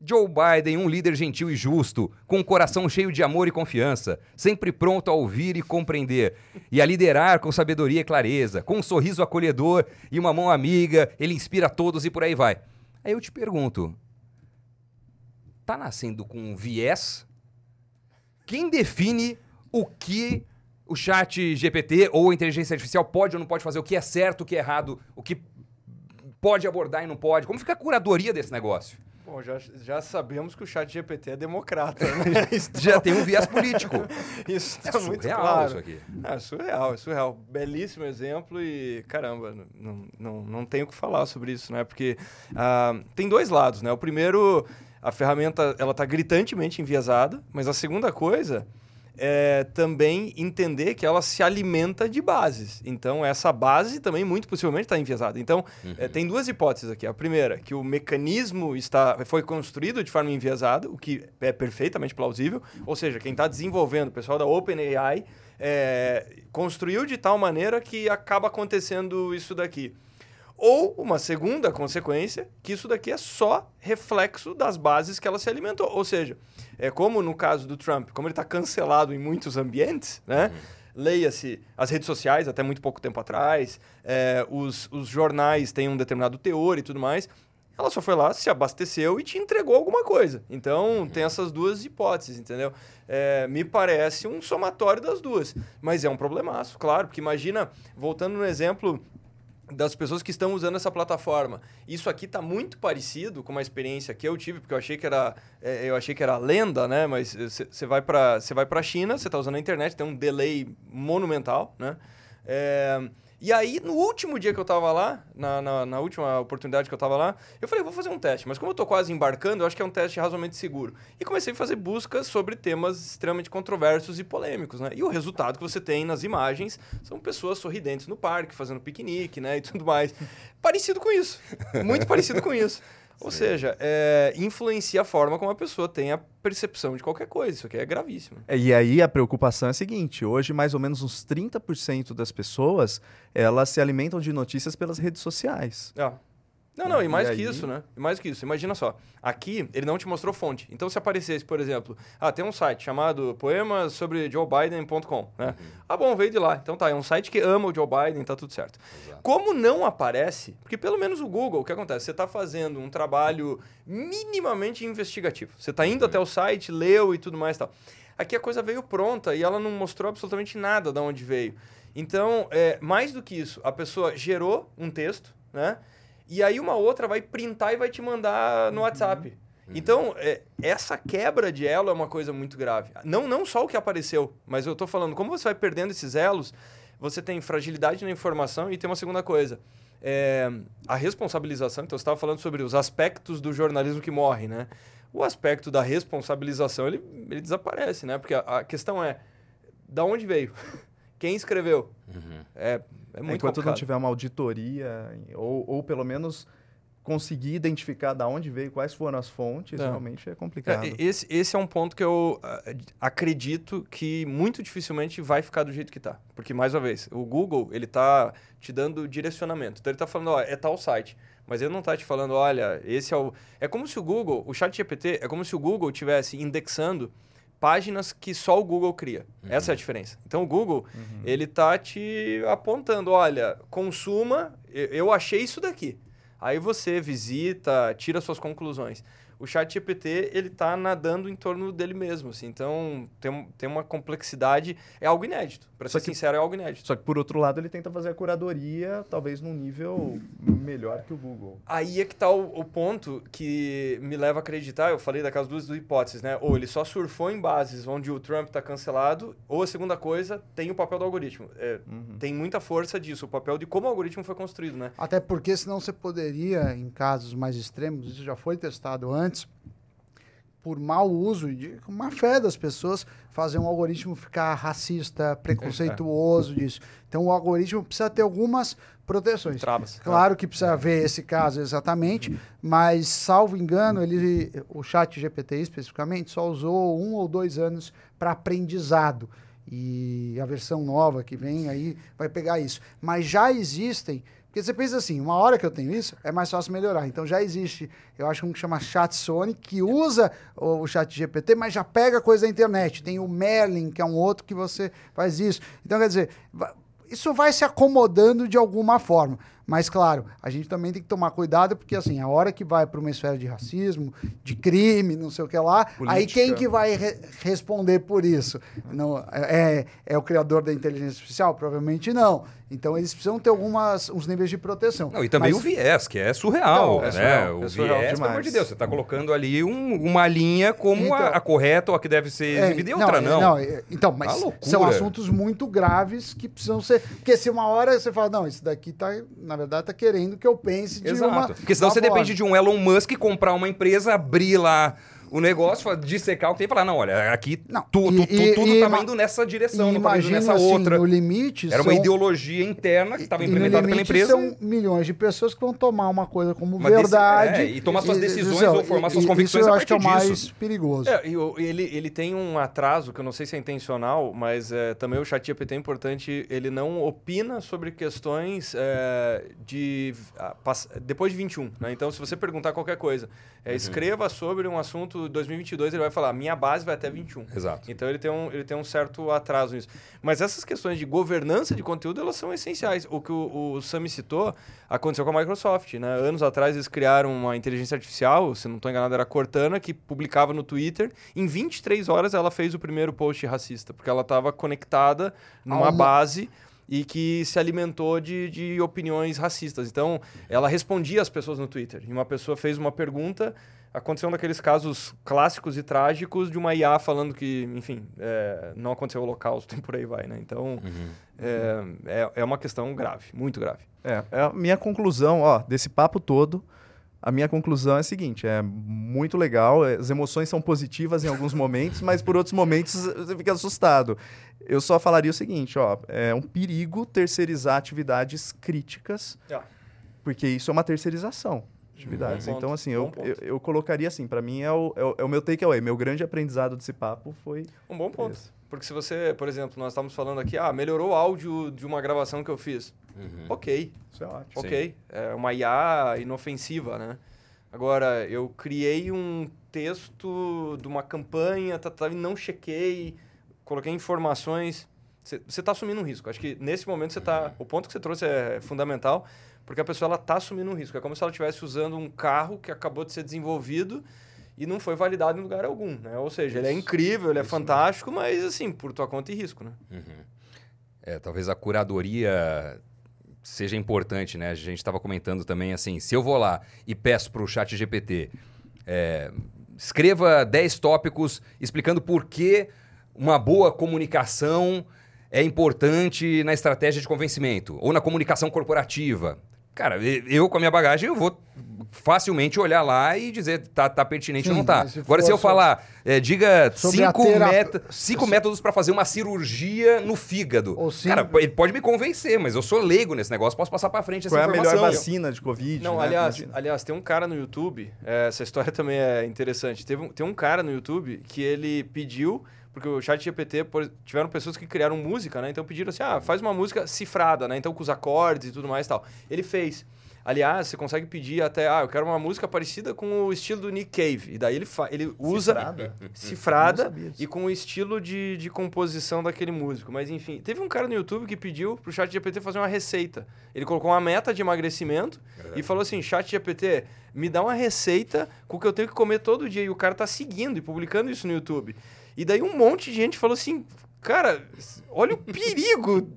Joe Biden, um líder gentil e justo, com um coração cheio de amor e confiança, sempre pronto a ouvir e compreender, e a liderar com sabedoria e clareza, com um sorriso acolhedor e uma mão amiga, ele inspira todos e por aí vai. Aí eu te pergunto, tá nascendo com um viés? Quem define o que o chat GPT ou a inteligência artificial pode ou não pode fazer, o que é certo, o que é errado, o que pode abordar e não pode? Como fica a curadoria desse negócio? Bom, já, já sabemos que o chat GPT é democrata. Né? Já está- tem um viés político. Isso É está muito surreal claro. isso aqui. É surreal, é surreal. Belíssimo exemplo e, caramba, não, não, não tenho o que falar sobre isso, né? Porque ah, tem dois lados, né? O primeiro, a ferramenta, ela tá gritantemente enviesada, mas a segunda coisa é também entender que ela se alimenta de bases. Então, essa base também, muito possivelmente, está enviesada. Então, eh, tem duas hipóteses aqui. A primeira, que o mecanismo está, foi construído de forma enviesada, o que é perfeitamente plausível. Ou seja, quem está desenvolvendo, o pessoal da OpenAI, eh, construiu de tal maneira que acaba acontecendo isso daqui. Ou uma segunda consequência, que isso daqui é só reflexo das bases que ela se alimentou. Ou seja, é como no caso do Trump, como ele está cancelado em muitos ambientes, né? Leia-se as redes sociais, até muito pouco tempo atrás, é, os, os jornais têm um determinado teor e tudo mais. Ela só foi lá, se abasteceu e te entregou alguma coisa. Então, tem essas duas hipóteses, entendeu? É, me parece um somatório das duas. Mas é um problemaço, claro, porque imagina, voltando no exemplo das pessoas que estão usando essa plataforma. Isso aqui está muito parecido com uma experiência que eu tive, porque eu achei que era, é, eu achei que era lenda, né? Mas você vai para você vai para a China, você está usando a internet, tem um delay monumental, né? É, e aí, no último dia que eu estava lá, na, na, na última oportunidade que eu estava lá, eu falei, vou fazer um teste. Mas como eu estou quase embarcando, eu acho que é um teste razoavelmente seguro. E comecei a fazer buscas sobre temas extremamente controversos e polêmicos, né? E o resultado que você tem nas imagens são pessoas sorridentes no parque, fazendo piquenique, né? E tudo mais. Parecido com isso. Muito parecido com isso. Ou seja, é, influencia a forma como a pessoa tem a percepção de qualquer coisa. Isso aqui é gravíssimo. É, E aí a preocupação é a seguinte: hoje, mais ou menos uns 30% das pessoas elas se alimentam de notícias pelas redes sociais. Ah. Não, não, e mais E que aí- isso, né? E mais que isso. Imagina só. Aqui, ele não te mostrou fonte. Então, se aparecesse, por exemplo, ah, tem um site chamado poemas sobre né? Ah, bom, veio de lá. Então tá, é um site que ama o Joe Biden, tá tudo certo. Como não aparece, porque pelo menos o Google, o que acontece? Você tá fazendo um trabalho minimamente investigativo. Você tá indo até o site, leu e tudo mais e tal. Aqui a coisa veio pronta e ela não mostrou absolutamente nada de onde veio. Então, é, mais do que isso, a pessoa gerou um texto, né? E aí uma outra vai printar e vai te mandar no WhatsApp. Então, é, essa quebra de elo é uma coisa muito grave. Não, não só o que apareceu, mas eu tô falando, como você vai perdendo esses elos, você tem fragilidade na informação e tem uma segunda coisa. É, a responsabilização, então você estava falando sobre os aspectos do jornalismo que morre, né? O aspecto da responsabilização, ele, ele desaparece, né? Porque a, a questão é, da onde veio? Quem escreveu? É, é muito Enquanto não complicado. tiver uma auditoria, ou, ou pelo menos conseguir identificar da onde veio, quais foram as fontes, É. realmente é complicado. É, esse, esse é um ponto que eu ah, acredito que muito dificilmente vai ficar do jeito que tá. Porque, mais uma vez, o Google, ele tá te dando direcionamento. Então, ele tá falando, ó, é tal site. Mas ele não tá te falando, olha, esse é o... É como se o Google, o chat GPT, é como se o Google tivesse indexando páginas que só o Google cria. Essa é a diferença. Então, o Google, ele tá te apontando, olha, consuma, eu achei isso daqui. Aí você visita, tira suas conclusões. O chat GPT, ele tá nadando em torno dele mesmo, assim. Então, tem, tem uma complexidade... É algo inédito. Para ser que- sincero, é algo inédito. Só que, por outro lado, ele tenta fazer a curadoria, talvez num nível melhor que o Google. Aí é que tá o, o ponto que me leva a acreditar, eu falei daquelas duas hipóteses, né? Ou ele só surfou em bases onde o Trump tá cancelado, ou a segunda coisa, tem o papel do algoritmo. É, Tem muita força disso, o papel de como o algoritmo foi construído, né? Até porque senão você poderia, em casos mais extremos, isso já foi testado antes, por mau uso e de má fé das pessoas, fazer um algoritmo ficar racista, preconceituoso disso. Então o algoritmo precisa ter algumas proteções. Travas. Claro que precisa ver esse caso exatamente, mas salvo engano, ele, o chat GPT especificamente só usou um ou dois anos para aprendizado. E a versão nova que vem aí vai pegar isso. Mas já existem, porque você pensa assim, uma hora que eu tenho isso, é mais fácil melhorar. Então já existe, eu acho um que chama Chat Sony, que usa o, o chat GPT, mas já pega coisa da internet. Tem o Merlin, que é um outro que você faz isso. Então, quer dizer, isso vai se acomodando de alguma forma. Mas, claro, a gente também tem que tomar cuidado, porque, assim, a hora que vai para uma esfera de racismo, de crime, não sei o que lá, aí Política. quem que vai re- responder por isso? Não, é, é o criador da inteligência artificial? Provavelmente não. Então, eles precisam ter algumas, uns níveis de proteção. Não, e também Mas- o viés, que é surreal, Então, é né? surreal, o é surreal viés, pelo amor demais. de Deus, você está colocando ali um- uma linha como a, Então- a correta ou a que deve ser É, exibida e outra não. é, então, mas loucura. são assuntos muito graves que precisam ser. Porque se uma hora você fala, não, isso daqui tá, na verdade, tá querendo que eu pense de Exato. uma. Porque senão uma você forma. depende de um Elon Musk comprar uma empresa, abrir lá o negócio, fa- dissecar o que tem e falar, não, olha, aqui Não, tu, e- tu- e- tudo estava ima- indo nessa direção, não estava indo imagina nessa assim, outra. no limite. Era uma são- ideologia interna que estava no implementada pela empresa. São milhões de pessoas que vão tomar uma coisa como Uma verdade. é, e tomar suas decisões isso- ou formar suas convicções Isso eu a acho que é o partir mais disso. perigoso. É, e ele, ele tem um atraso, que eu não sei se é intencional, mas é, também o ChatGPT é importante, ele não opina sobre questões é, de... ah, depois de 21, né? Então, se você perguntar qualquer coisa, é, escreva sobre um assunto 2022, ele vai falar, minha base vai até 21. Exato. Então ele tem, um, ele tem um certo atraso nisso. Mas essas questões de governança de conteúdo, elas são essenciais. O que o, o Sami citou aconteceu com a Microsoft. Né? Anos atrás eles criaram uma inteligência artificial, se não estou enganado era a Cortana, que publicava no Twitter. Em 23 horas ela fez o primeiro post racista, porque ela estava conectada numa uma- base e que se alimentou de, de opiniões racistas. Então, ela respondia às pessoas no Twitter. E uma pessoa fez uma pergunta, aconteceu um daqueles casos clássicos e trágicos de uma IA falando que, enfim, é, não aconteceu o holocausto e por aí vai, né? Então, é, é, é uma questão grave, muito grave. É, é a minha conclusão, ó, desse papo todo, a minha conclusão é a seguinte, é muito legal, é, as emoções são positivas em alguns momentos, mas por outros momentos você fica assustado. Eu só falaria o seguinte, ó, é um perigo terceirizar atividades críticas, Ah. porque isso é uma terceirização. Atividades. Então, assim, eu, eu, eu colocaria assim, para mim é o, é, o, é o meu takeaway. Meu grande aprendizado desse papo foi Um bom ponto. Isso. Porque se você, por exemplo, nós estamos falando aqui, ah, melhorou o áudio de uma gravação que eu fiz. Ok, isso é ótimo. ok. É uma IA inofensiva, né? Agora, eu criei um texto de uma campanha, tá, tá, e não chequei, coloquei informações. Você está assumindo um risco. Acho que nesse momento você está. O ponto que você trouxe é fundamental, porque a pessoa ela está assumindo um risco. É como se ela estivesse usando um carro que acabou de ser desenvolvido e não foi validado em lugar algum, né? Ou seja, ele é incrível, ele é fantástico, mas assim, por tua conta e risco, né? É, talvez a curadoria seja importante, né? A gente estava comentando também assim, se eu vou lá e peço para o chat GPT, é, escreva 10 tópicos explicando por que uma boa comunicação é importante na estratégia de convencimento ou na comunicação corporativa. Cara, eu com a minha bagagem, eu vou facilmente olhar lá e dizer tá, tá pertinente ou Sim, não tá. se Agora, se eu falar, é, diga cinco, terap- meta- cinco métodos para fazer uma cirurgia no fígado. Ou cinco- Cara, ele pode me convencer, mas eu sou leigo nesse negócio, posso passar para frente essa Qual é a melhor informação. vacina de Covid? Não, né? aliás, aliás, tem um cara no YouTube, é, essa história também é interessante. Teve um, tem um cara no YouTube que ele pediu, porque o chat GPT, por- tiveram pessoas que criaram música, né? Então pediram assim, ah, faz uma música cifrada, né? Então com os acordes e tudo mais e tal. Ele fez. Aliás, você consegue pedir até, ah, eu quero uma música parecida com o estilo do Nick Cave. E daí ele, fa- ele usa Cifrada? cifrada e com o estilo de, de composição daquele músico. Mas enfim, teve um cara no YouTube que pediu pro chat GPT fazer uma receita. Ele colocou uma meta de emagrecimento e falou assim, chat GPT, me dá uma receita com o que eu tenho que comer todo dia. E o cara tá seguindo e publicando isso no YouTube. E daí um monte de gente falou assim, cara, olha o perigo,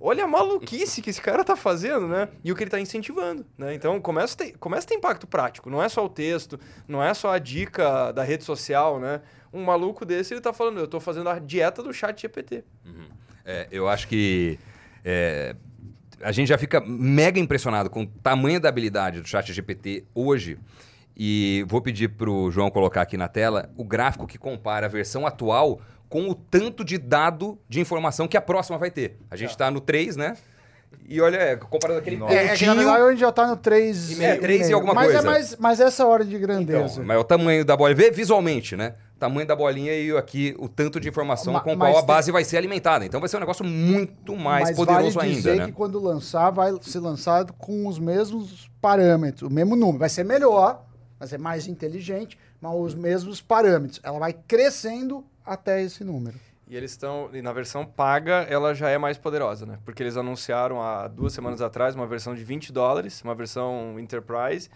olha a maluquice que esse cara tá fazendo, né? E o que ele tá incentivando, né? Então começa a, ter, começa a ter impacto prático, não é só o texto, não é só a dica da rede social, né? Um maluco desse, ele tá falando, eu tô fazendo a dieta do chat GPT. É, eu acho que é, a gente já fica mega impressionado com o tamanho da habilidade do chat GPT hoje. E vou pedir para o João colocar aqui na tela o gráfico que compara a versão atual com o tanto de dado de informação que a próxima vai ter. A gente está no 3, né? E olha, é, comparando aquele Nossa. É, é na verdade a gente já tá no 3 E meio, três e alguma mas coisa. É mais, mas essa hora de Então, grandeza. mas é o tamanho da bolinha. Vê visualmente, né? Tamanho da bolinha e aqui o tanto de informação Ma- com qual a tem- base vai ser alimentada. Então vai ser um negócio muito mais Mas poderoso vale dizer ainda, né? que quando lançar, vai ser lançado com os mesmos parâmetros, o mesmo número. Vai ser melhor, vai ser mais inteligente, mas os mesmos parâmetros. Ela vai crescendo até esse número. E eles estão, e na versão paga, ela já é mais poderosa, né? Porque eles anunciaram há duas semanas atrás uma versão de 20 dólares, uma versão Enterprise,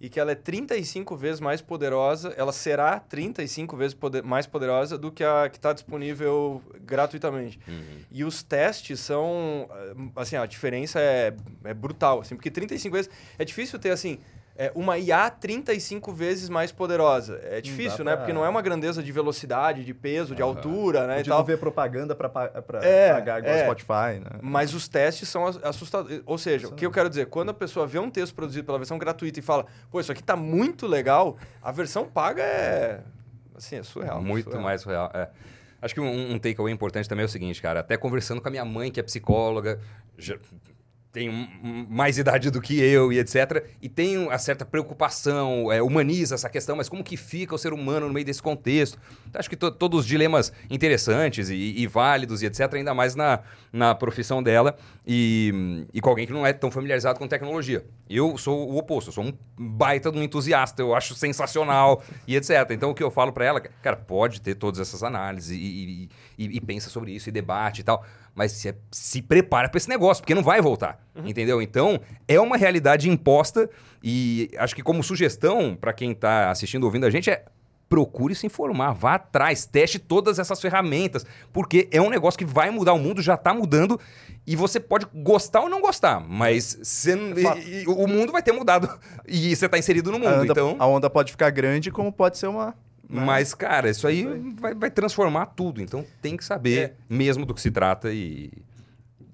e que ela é 35 vezes mais poderosa, ela será 35 vezes poder- mais poderosa do que a que está disponível gratuitamente. E os testes são, eh, assim, a diferença é, é brutal, assim, porque 35 vezes, é difícil ter, assim, é, uma IA 35 vezes mais poderosa. É difícil, né? pra- Porque não é uma grandeza de velocidade, de peso, de altura, né? e de tal. não ver propaganda para É, pagar igual é. Spotify, né? Mas os testes são ass- assustadores. Ou seja, o que eu quero dizer, quando a pessoa vê um texto produzido pela versão gratuita e fala, pô, isso aqui tá muito legal, a versão paga é. Assim, é surreal. Muito surreal. mais real. é. Acho que um, um takeaway importante também é o seguinte, cara. Até conversando com a minha mãe, que é psicóloga, já tem mais idade do que eu e etc. E tem uma certa preocupação, é, humaniza essa questão, mas como que fica o ser humano no meio desse contexto? Então, acho que to- todos os dilemas interessantes e, e válidos e etc., ainda mais na, na profissão dela e, e com alguém que não é tão familiarizado com tecnologia. Eu sou o oposto, eu sou um baita de um entusiasta, eu acho sensacional e etc. Então, o que eu falo pra ela, cara, pode ter todas essas análises e- e- e pensa sobre isso e debate e tal, mas se, se prepara pra esse negócio, porque não vai voltar, entendeu? Então, é uma realidade imposta e acho que como sugestão pra quem tá assistindo, ouvindo a gente, é procure se informar, vá atrás, teste todas essas ferramentas, porque é um negócio que vai mudar o mundo, já está mudando, e você pode gostar ou não gostar, mas n- fato. e- e o mundo vai ter mudado e você está inserido no A mundo, onda, então... a onda pode ficar grande, como pode ser uma. Né? Mas, cara, isso aí vai, vai transformar tudo, então tem que saber mesmo do que se trata e,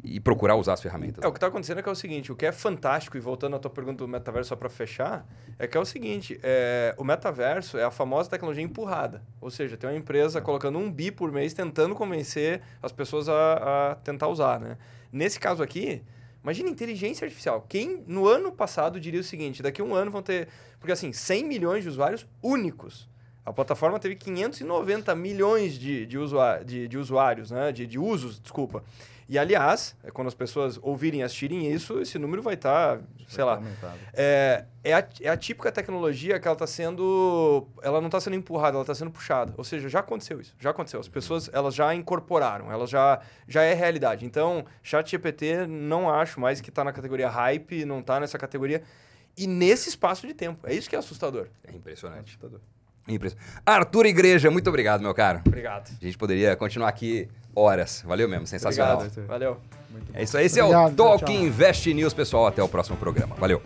e procurar usar as ferramentas. É, o que está acontecendo é que é o seguinte, o que é fantástico, e voltando à tua pergunta do metaverso só para fechar, é que é o seguinte, é, o metaverso é a famosa tecnologia empurrada. Ou seja, tem uma empresa colocando um bi por mês tentando convencer as pessoas a, a tentar usar, né? Nesse caso aqui, Imagina inteligência artificial. Quem no ano passado diria o seguinte: daqui a um ano vão ter. Porque assim, 100 milhões de usuários únicos. A plataforma teve 590 milhões de, de, usua de, de usuários, né? De, de usos, desculpa. E, aliás, é quando as pessoas ouvirem e assistirem isso, esse número vai estar, sei lá. É, é, a, é a típica tecnologia que ela está sendo. Ela não está sendo empurrada, ela está sendo puxada. Ou seja, já aconteceu isso. Já aconteceu. As pessoas elas já incorporaram, elas já, já é realidade. Então, chat GPT não acho mais que está na categoria hype, não está nessa categoria. E nesse espaço de tempo. É isso que é assustador. É impressionante. Assustador. Arthur Igreja, muito obrigado, meu caro. Obrigado. A gente poderia continuar aqui horas. Valeu mesmo, sensacional. Obrigado. Valeu. É isso aí, esse obrigado, é o Talk Invest News, pessoal. Até o próximo programa. Valeu.